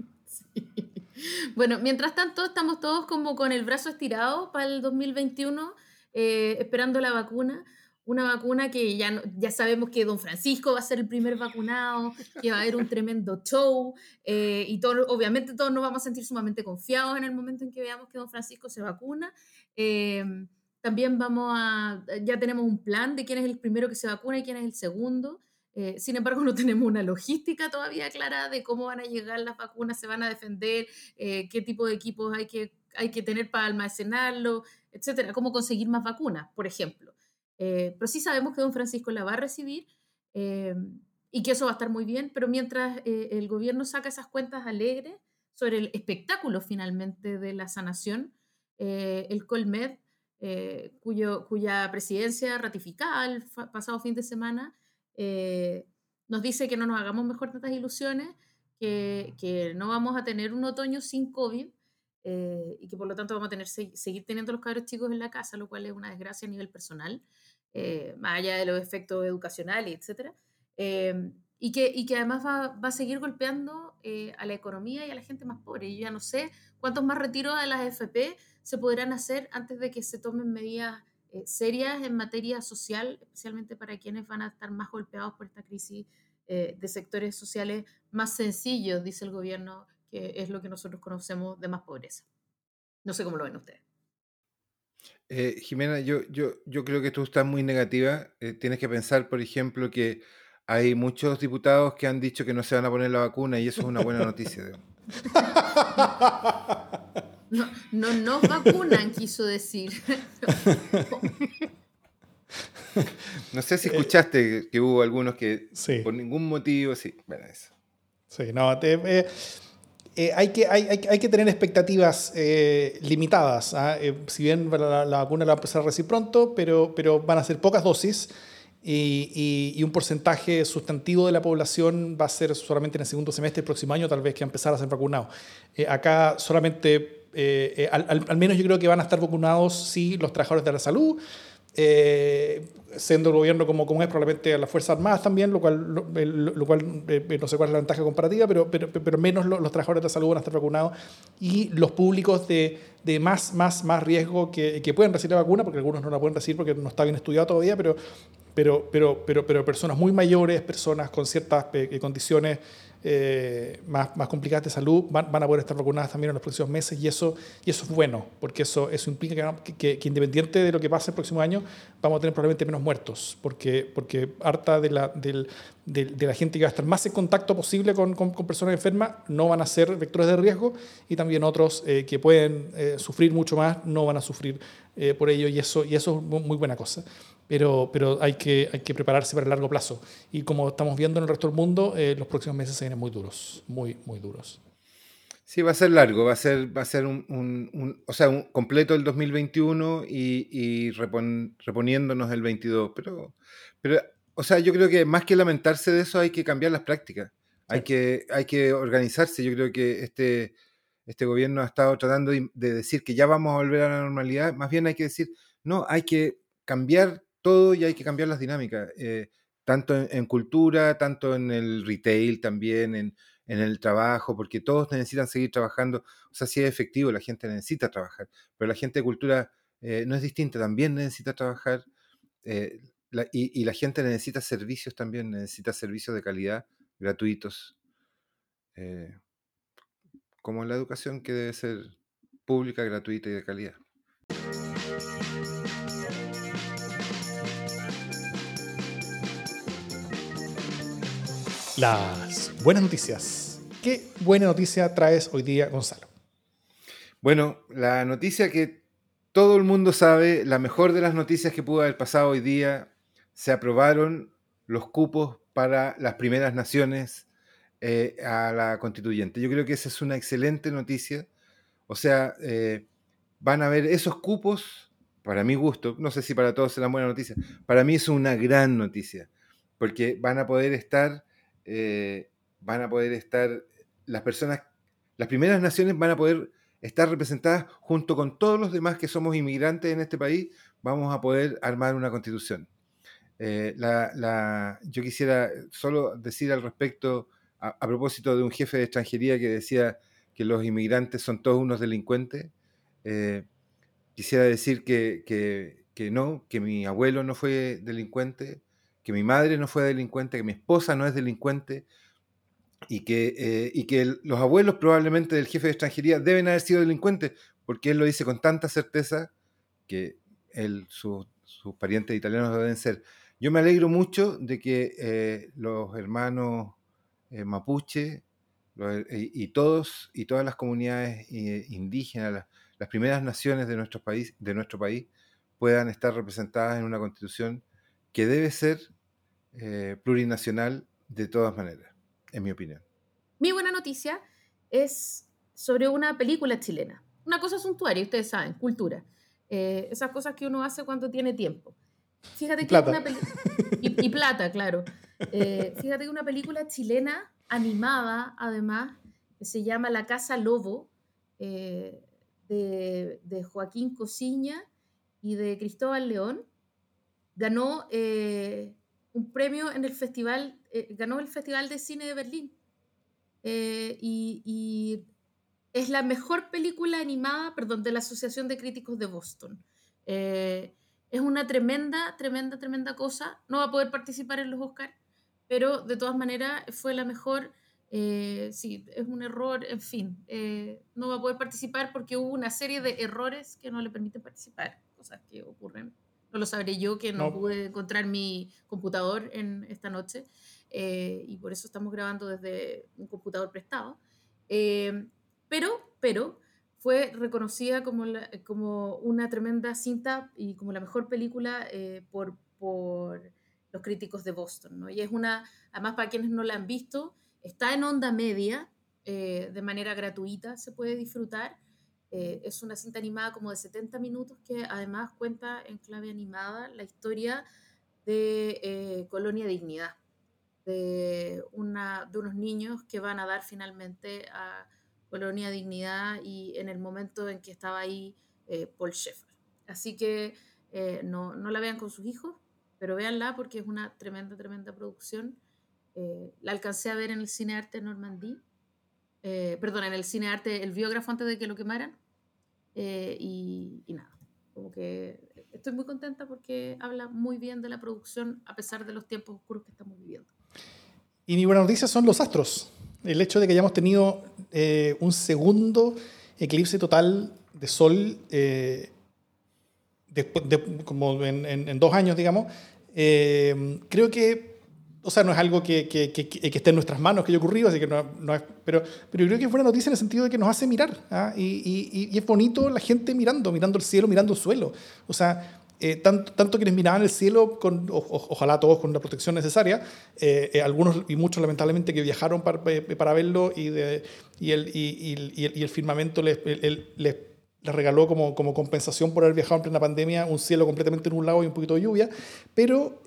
Bueno, mientras tanto, estamos todos como con el brazo estirado para el 2021 eh, esperando la vacuna. Una vacuna que ya, ya sabemos que don Francisco va a ser el primer vacunado, que va a haber un tremendo show eh, y todo, obviamente todos nos vamos a sentir sumamente confiados en el momento en que veamos que don Francisco se vacuna. Em, también vamos a, ya tenemos un plan de quién es el primero que se vacuna y quién es el segundo. Eh, sin embargo, no tenemos una logística todavía clara de cómo van a llegar las vacunas, se van a defender, qué tipo de equipos hay que, hay que tener para almacenarlo, etcétera, cómo conseguir más vacunas, por ejemplo. Eh, pero sí sabemos que don Francisco la va a recibir eh, y que eso va a estar muy bien, pero mientras eh, el gobierno saca esas cuentas alegres sobre el espectáculo finalmente de la sanación, el Colmed, cuya presidencia ratificada el pasado fin de semana, nos dice que no nos hagamos mejor tantas ilusiones, que no vamos a tener un otoño sin COVID, eh, y que por lo tanto vamos a tener seguir teniendo los cabros chicos en la casa, lo cual es una desgracia a nivel personal, eh, más allá de los efectos educacionales, etc. Em, y, que, y que además va, va a seguir golpeando eh, a la economía y a la gente más pobre. Yo ya no sé cuántos más retiros de las FP se podrán hacer antes de que se tomen medidas serias en materia social, especialmente para quienes van a estar más golpeados por esta crisis de sectores sociales más sencillos, dice el gobierno, que es lo que nosotros conocemos de más pobreza. No sé cómo lo ven ustedes. Eh, Jimena, yo, yo, yo creo que tú estás muy negativa. Eh, tienes que pensar, por ejemplo, que hay muchos diputados que han dicho que no se van a poner la vacuna y eso es una buena noticia. no, no nos vacunan, quiso decir. no sé si eh, escuchaste que hubo algunos que por ningún motivo, sí, bueno, eso. Sí, no, te, eh, hay, que, hay, hay, que tener expectativas eh, limitadas. ¿ah? Eh, si bien la, vacuna la va a empezar a recibir pronto, pero, pero van a ser pocas dosis y, y, un porcentaje sustantivo de la población va a ser solamente en el segundo semestre del próximo año, tal vez que empezar a ser vacunados. acá solamente, al, al, menos yo creo que van a estar vacunados, sí, los trabajadores de la salud, eh, siendo el gobierno como, como es probablemente a las Fuerzas Armadas también, lo cual, lo, cual eh, no sé cuál es la ventaja comparativa, pero, pero, pero menos los, trabajadores de salud van a estar vacunados y los públicos de, de más, más, más riesgo que, que pueden recibir la vacuna, porque algunos no la pueden recibir porque no está bien estudiado todavía, pero, pero, pero, pero, pero personas muy mayores, personas con ciertas eh, condiciones eh, más, más, complicadas de salud van, van, a poder estar vacunadas también en los próximos meses y eso, y eso es bueno, porque eso, eso implica que, independiente de lo que pase el próximo año, vamos a tener probablemente menos muertos, porque, porque harta de la, del, de, la gente que va a estar más en contacto posible con, con, personas enfermas no van a ser vectores de riesgo y también otros eh, que pueden eh, sufrir mucho más no van a sufrir por ello y eso, y eso es muy buena cosa pero, pero hay, que, hay que prepararse para el largo plazo. Y como estamos viendo en el resto del mundo, eh, los próximos meses se vienen muy duros, muy, muy duros. Sí, va a ser largo, va a ser, va a ser un, un, o sea, un completo el 2021 y, y reponiéndonos el 22. Pero, pero, o sea, yo creo que más que lamentarse de eso hay que cambiar las prácticas. Hay, que, hay que organizarse. Yo creo que este, este gobierno ha estado tratando de decir que ya vamos a volver a la normalidad. Más bien hay que decir, no, hay que cambiar todo y hay que cambiar las dinámicas, eh, tanto en, cultura, tanto en el retail también, en, el trabajo, porque todos necesitan seguir trabajando. O sea, si es efectivo, la gente necesita trabajar, pero la gente de cultura eh, no es distinta, también necesita trabajar. Eh, y, y, la gente necesita servicios también, necesita servicios de calidad, gratuitos, como la educación que debe ser pública, gratuita y de calidad. Las buenas noticias. ¿Qué buena noticia traes hoy día, Gonzalo? Bueno, la noticia que todo el mundo sabe, la mejor de las noticias que pudo haber pasado hoy día, se aprobaron los cupos para las primeras naciones eh, a la constituyente. Yo creo que esa es una excelente noticia. O sea, eh, van a haber esos cupos, para mi gusto, no sé si para todos será buena noticia, para mí es una gran noticia, porque van a poder estar eh, van a poder estar, las personas, las primeras naciones van a poder estar representadas junto con todos los demás que somos inmigrantes en este país, vamos a poder armar una constitución. Eh, la, yo quisiera solo decir al respecto, a, propósito de un jefe de extranjería que decía que los inmigrantes son todos unos delincuentes, eh, quisiera decir que, que, que, no, que mi abuelo no fue delincuente, que mi madre no fue delincuente, que mi esposa no es delincuente y que, eh, y que los abuelos probablemente del jefe de extranjería deben haber sido delincuentes, porque él lo dice con tanta certeza que él, sus parientes italianos deben ser. Yo me alegro mucho de que eh, los hermanos eh, mapuche y, todos, y todas las comunidades indígenas, las, las, primeras naciones de nuestro país, de nuestro país puedan estar representadas en una constitución que debe ser eh, plurinacional de todas maneras, en mi opinión. Mi buena noticia es sobre una película chilena. Una cosa suntuaria, ustedes saben, cultura. Eh, esas cosas que uno hace cuando tiene tiempo. Fíjate que plata. Una y, y, plata, claro. Eh, fíjate que una película chilena animada, además, que se llama La Casa Lobo, de, Joaquín Cosiña y de Cristóbal León. Ganó eh, un premio en el festival, eh, ganó el Festival de Cine de Berlín. Eh, y, es la mejor película animada, perdón, de la Asociación de Críticos de Boston. es una tremenda, tremenda, tremenda cosa. No va a poder participar en los Oscars, pero de todas maneras fue la mejor eh, sí, es un error, en fin, eh, no va a poder participar porque hubo una serie de errores que no le permiten participar, cosas que ocurren. No lo sabré yo que no, pude encontrar mi computador en esta noche eh, y por eso estamos grabando desde un computador prestado. pero, pero fue reconocida como, como una tremenda cinta y como la mejor película por, por los críticos de Boston, ¿no? Y es una, además para quienes no la han visto, Está en onda media, eh, de manera gratuita, se puede disfrutar. Eh, es una cinta animada como de 70 minutos que además cuenta en clave animada la historia de eh, Colonia Dignidad, de, unos niños que van a dar finalmente a Colonia Dignidad y en el momento en que estaba ahí Paul Sheffer. Así que no, la vean con sus hijos, pero véanla porque es una tremenda, tremenda producción eh, la alcancé a ver en el Cine Arte Normandí, eh, perdón, en el Cine Arte, el biógrafo antes de que lo quemaran, eh, y, nada, como que estoy muy contenta porque habla muy bien de la producción a pesar de los tiempos oscuros que estamos viviendo. Y mi buena noticia son los astros. El hecho de que hayamos tenido un segundo eclipse total de sol como en, en, dos años, digamos, creo que o sea, no es algo que, que, que, esté en nuestras manos que haya ocurrido, así que no, no es, pero, pero yo creo que es buena noticia en el sentido de que nos hace mirar. ¿ah? Y, y, y, es bonito la gente mirando, mirando el cielo, mirando el suelo. O sea, eh, tanto, tanto, quienes miraban el cielo, con, ojalá todos con la protección necesaria, eh, eh, algunos y muchos lamentablemente que viajaron para, para verlo y, de, y, el, y, el, firmamento les, les, regaló como, como compensación por haber viajado en plena pandemia un cielo completamente nublado y un poquito de lluvia, pero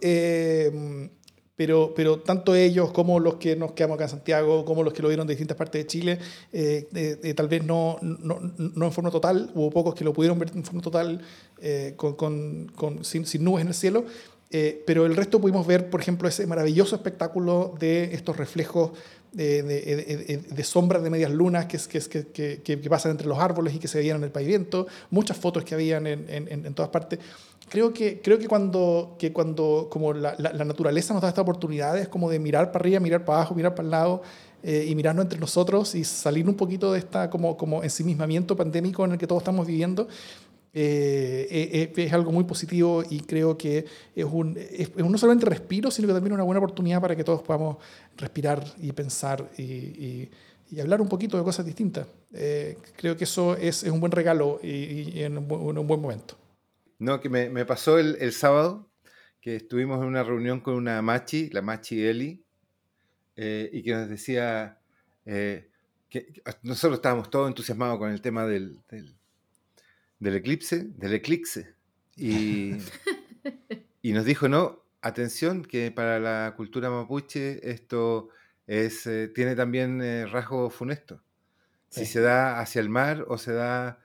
pero, pero tanto ellos como los que nos quedamos acá en Santiago, como los que lo vieron de distintas partes de Chile, eh, eh, tal vez no, no, no, en forma total, hubo pocos que lo pudieron ver en forma total eh, con, con, sin, sin, nubes en el cielo, pero el resto pudimos ver, por ejemplo, ese maravilloso espectáculo de estos reflejos de, de, de, sombras de medias lunas que, que, que, que, pasan entre los árboles y que se veían en el pavimento, muchas fotos que habían en, en, todas partes. Creo que, creo que cuando, que cuando como la, la, naturaleza nos da estas oportunidades como de mirar para arriba, mirar para abajo, mirar para el lado eh, y mirarnos entre nosotros y salir un poquito de esta como, como ensimismamiento pandémico en el que todos estamos viviendo, eh, eh, es algo muy positivo y creo que es, un, es, no solamente respiro, sino que también una buena oportunidad para que todos podamos respirar y pensar y, y, y hablar un poquito de cosas distintas. creo que eso es, es un buen regalo y, y en, un, un buen momento. No, que me, me pasó el, el, sábado que estuvimos en una reunión con una machi, la machi Eli, eh, y que nos decía eh, que, nosotros estábamos todos entusiasmados con el tema del, del, del eclipse, del eclipse, y, [LAUGHS] y, nos dijo, no, atención, que para la cultura mapuche esto es, eh, tiene también rasgo funesto. Si se da hacia el mar o se da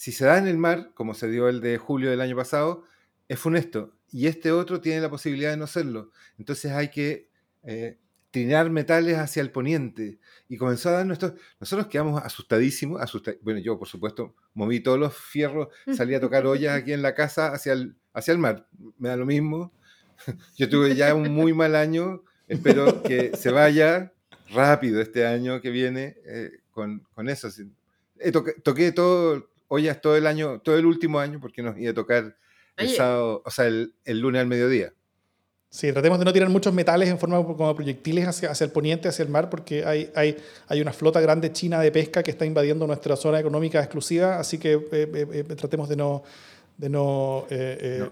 si se da en el mar, como se dio el de julio del año pasado, es funesto. Y este otro tiene la posibilidad de no serlo. Entonces hay que eh, trinar metales hacia el poniente. Y comenzó a dar nuestros... Nosotros quedamos asustadísimos. Bueno, yo, por supuesto, moví todos los fierros, salí a tocar ollas aquí en la casa hacia el, hacia el mar. Me da lo mismo. [LAUGHS] Yo tuve ya un muy mal año. Espero que se vaya rápido este año que viene eh, con, con, eso. toqué todo, ollas todo el año, todo el último año, porque nos iba a tocar el sábado, o sea, el, lunes al mediodía. Sí, tratemos de no tirar muchos metales en forma como proyectiles hacia, hacia el poniente, hacia el mar, porque hay, hay, hay, una flota grande china de pesca que está invadiendo nuestra zona económica exclusiva, así que eh, eh, eh, tratemos de no, de no,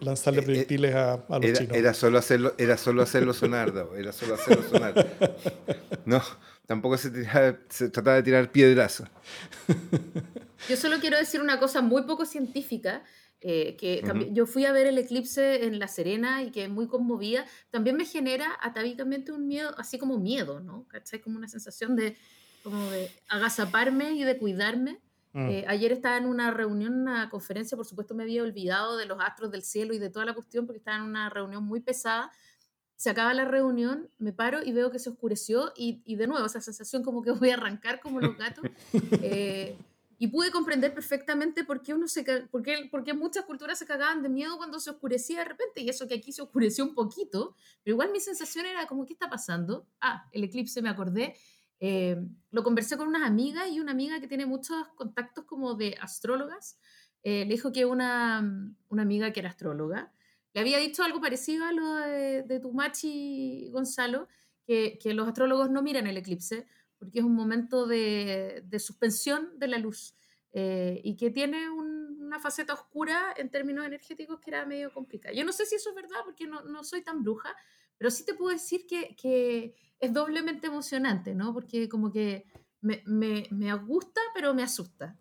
lanzarle proyectiles a, a, los era, chinos. Era solo hacerlo, era solo hacerlo sonar, era solo hacerlo sonar. No, tampoco se, se trataba de tirar piedrazos. Yo solo quiero decir una cosa muy poco científica, eh, que también, yo fui a ver el eclipse en La Serena y que muy conmovida, también me genera atávicamente un miedo, así como miedo, ¿no? ¿Cachai? Como una sensación de, como de agazaparme y de cuidarme. Mm. Eh, ayer estaba en una reunión, una conferencia, por supuesto me había olvidado de los astros del cielo y de toda la cuestión porque estaba en una reunión muy pesada. Se acaba la reunión, me paro y veo que se oscureció y, y de nuevo esa sensación como que voy a arrancar como los gatos. [LAUGHS] Eh, y pude comprender perfectamente por qué, uno se, por qué, muchas culturas se cagaban de miedo cuando se oscurecía de repente, y eso que aquí se oscureció un poquito, pero igual mi sensación era como, ¿qué está pasando? Ah, el eclipse, me acordé. Eh, lo conversé con unas amigas y una amiga que tiene muchos contactos como de astrólogas, eh, le dijo que una, una amiga que era astróloga, le había dicho algo parecido a lo de, de tu machi Gonzalo, que, que los astrólogos no miran el eclipse, porque es un momento de, suspensión de la luz eh, y que tiene una faceta oscura en términos energéticos que era medio complicada. Yo no sé si eso es verdad porque no, soy tan bruja, pero sí te puedo decir que, es doblemente emocionante, ¿no? Porque como que me, gusta, pero me asusta.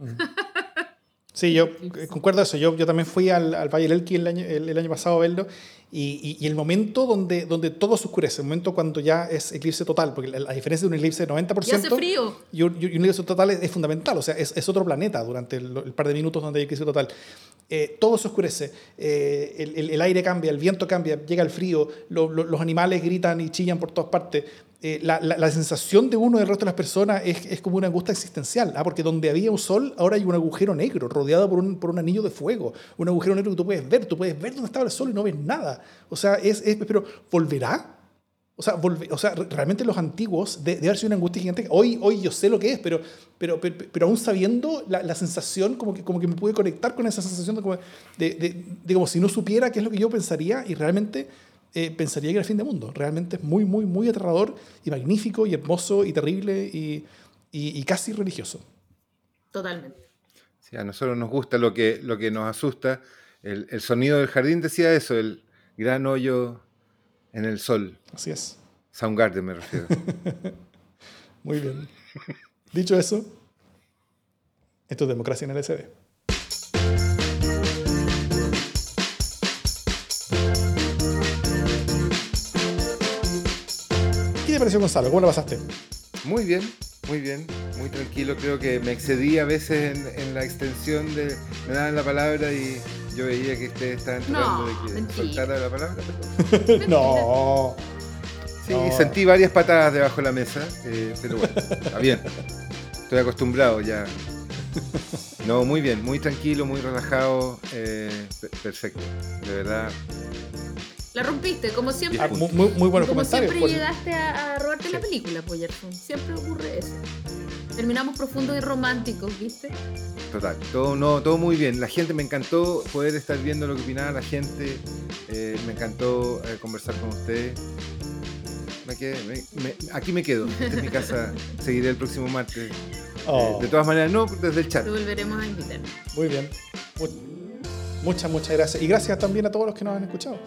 Sí, yo concuerdo eso. Yo, yo también fui al, al Valle del Elqui el año, el, año pasado a verlo y, y, el momento donde, donde todo se oscurece, el momento cuando ya es eclipse total, porque la, diferencia de un eclipse de 90% y, hace frío. y, un, eclipse total es, fundamental, o sea, es, es, otro planeta durante el, par de minutos donde hay eclipse total. Eh, todo se oscurece, eh, el, el, aire cambia, el viento cambia, llega el frío, los animales gritan y chillan por todas partes. Eh, la, la, sensación de uno y del resto de las personas es, es como una angustia existencial, ¿ah? porque donde había un sol, ahora hay un agujero negro rodeado por un, por un anillo de fuego, un agujero negro que tú puedes ver, tú puedes ver dónde estaba el sol y no ves nada. O sea, es, es pero ¿volverá? O sea, o sea, realmente los antiguos, de, de, haber sido una angustia gigante, hoy, hoy yo sé lo que es, pero, pero, pero, pero aún sabiendo la, la, sensación, como que, como que me pude conectar con esa sensación de como, de, de, de como si no supiera qué es lo que yo pensaría y realmente eh, pensaría que era el fin del mundo. Realmente es muy, muy, muy aterrador y magnífico y hermoso y terrible y, y, casi religioso. Totalmente. Sí, a nosotros nos gusta lo que, lo que nos asusta. El, el sonido del jardín decía eso, el gran hoyo en el sol. Así es. Soundgarden me refiero. [LAUGHS] muy bien. Dicho eso, esto es democracia en el SD. Te pareció, Gonzalo? ¿Cómo la pasaste? Muy bien, muy bien, muy tranquilo. Creo que me excedí a veces en, la extensión de. Me daban la palabra y yo veía que ustedes estaban tratando de que soltara la palabra. [LAUGHS] no. Sí, sentí varias patadas debajo de la mesa, eh, pero bueno, está bien. Estoy acostumbrado ya. No, muy bien, muy tranquilo, muy relajado, eh, perfecto. De verdad, la rompiste, como siempre. Ah, muy, muy, buenos como siempre llegaste a, robarte la película, Poyerton. Siempre ocurre eso. Terminamos profundos y románticos, ¿viste? Total, todo, no, todo muy bien. La gente me encantó poder estar viendo lo que opinaba la gente. Eh, me encantó eh, conversar con ustedes. aquí me quedo. Esta es mi casa. [LAUGHS] Seguiré el próximo martes. Oh. de todas maneras, no desde el chat. Te volveremos a invitar. Muy bien. Muchas, muchas gracias. Y gracias también a todos los que nos han escuchado.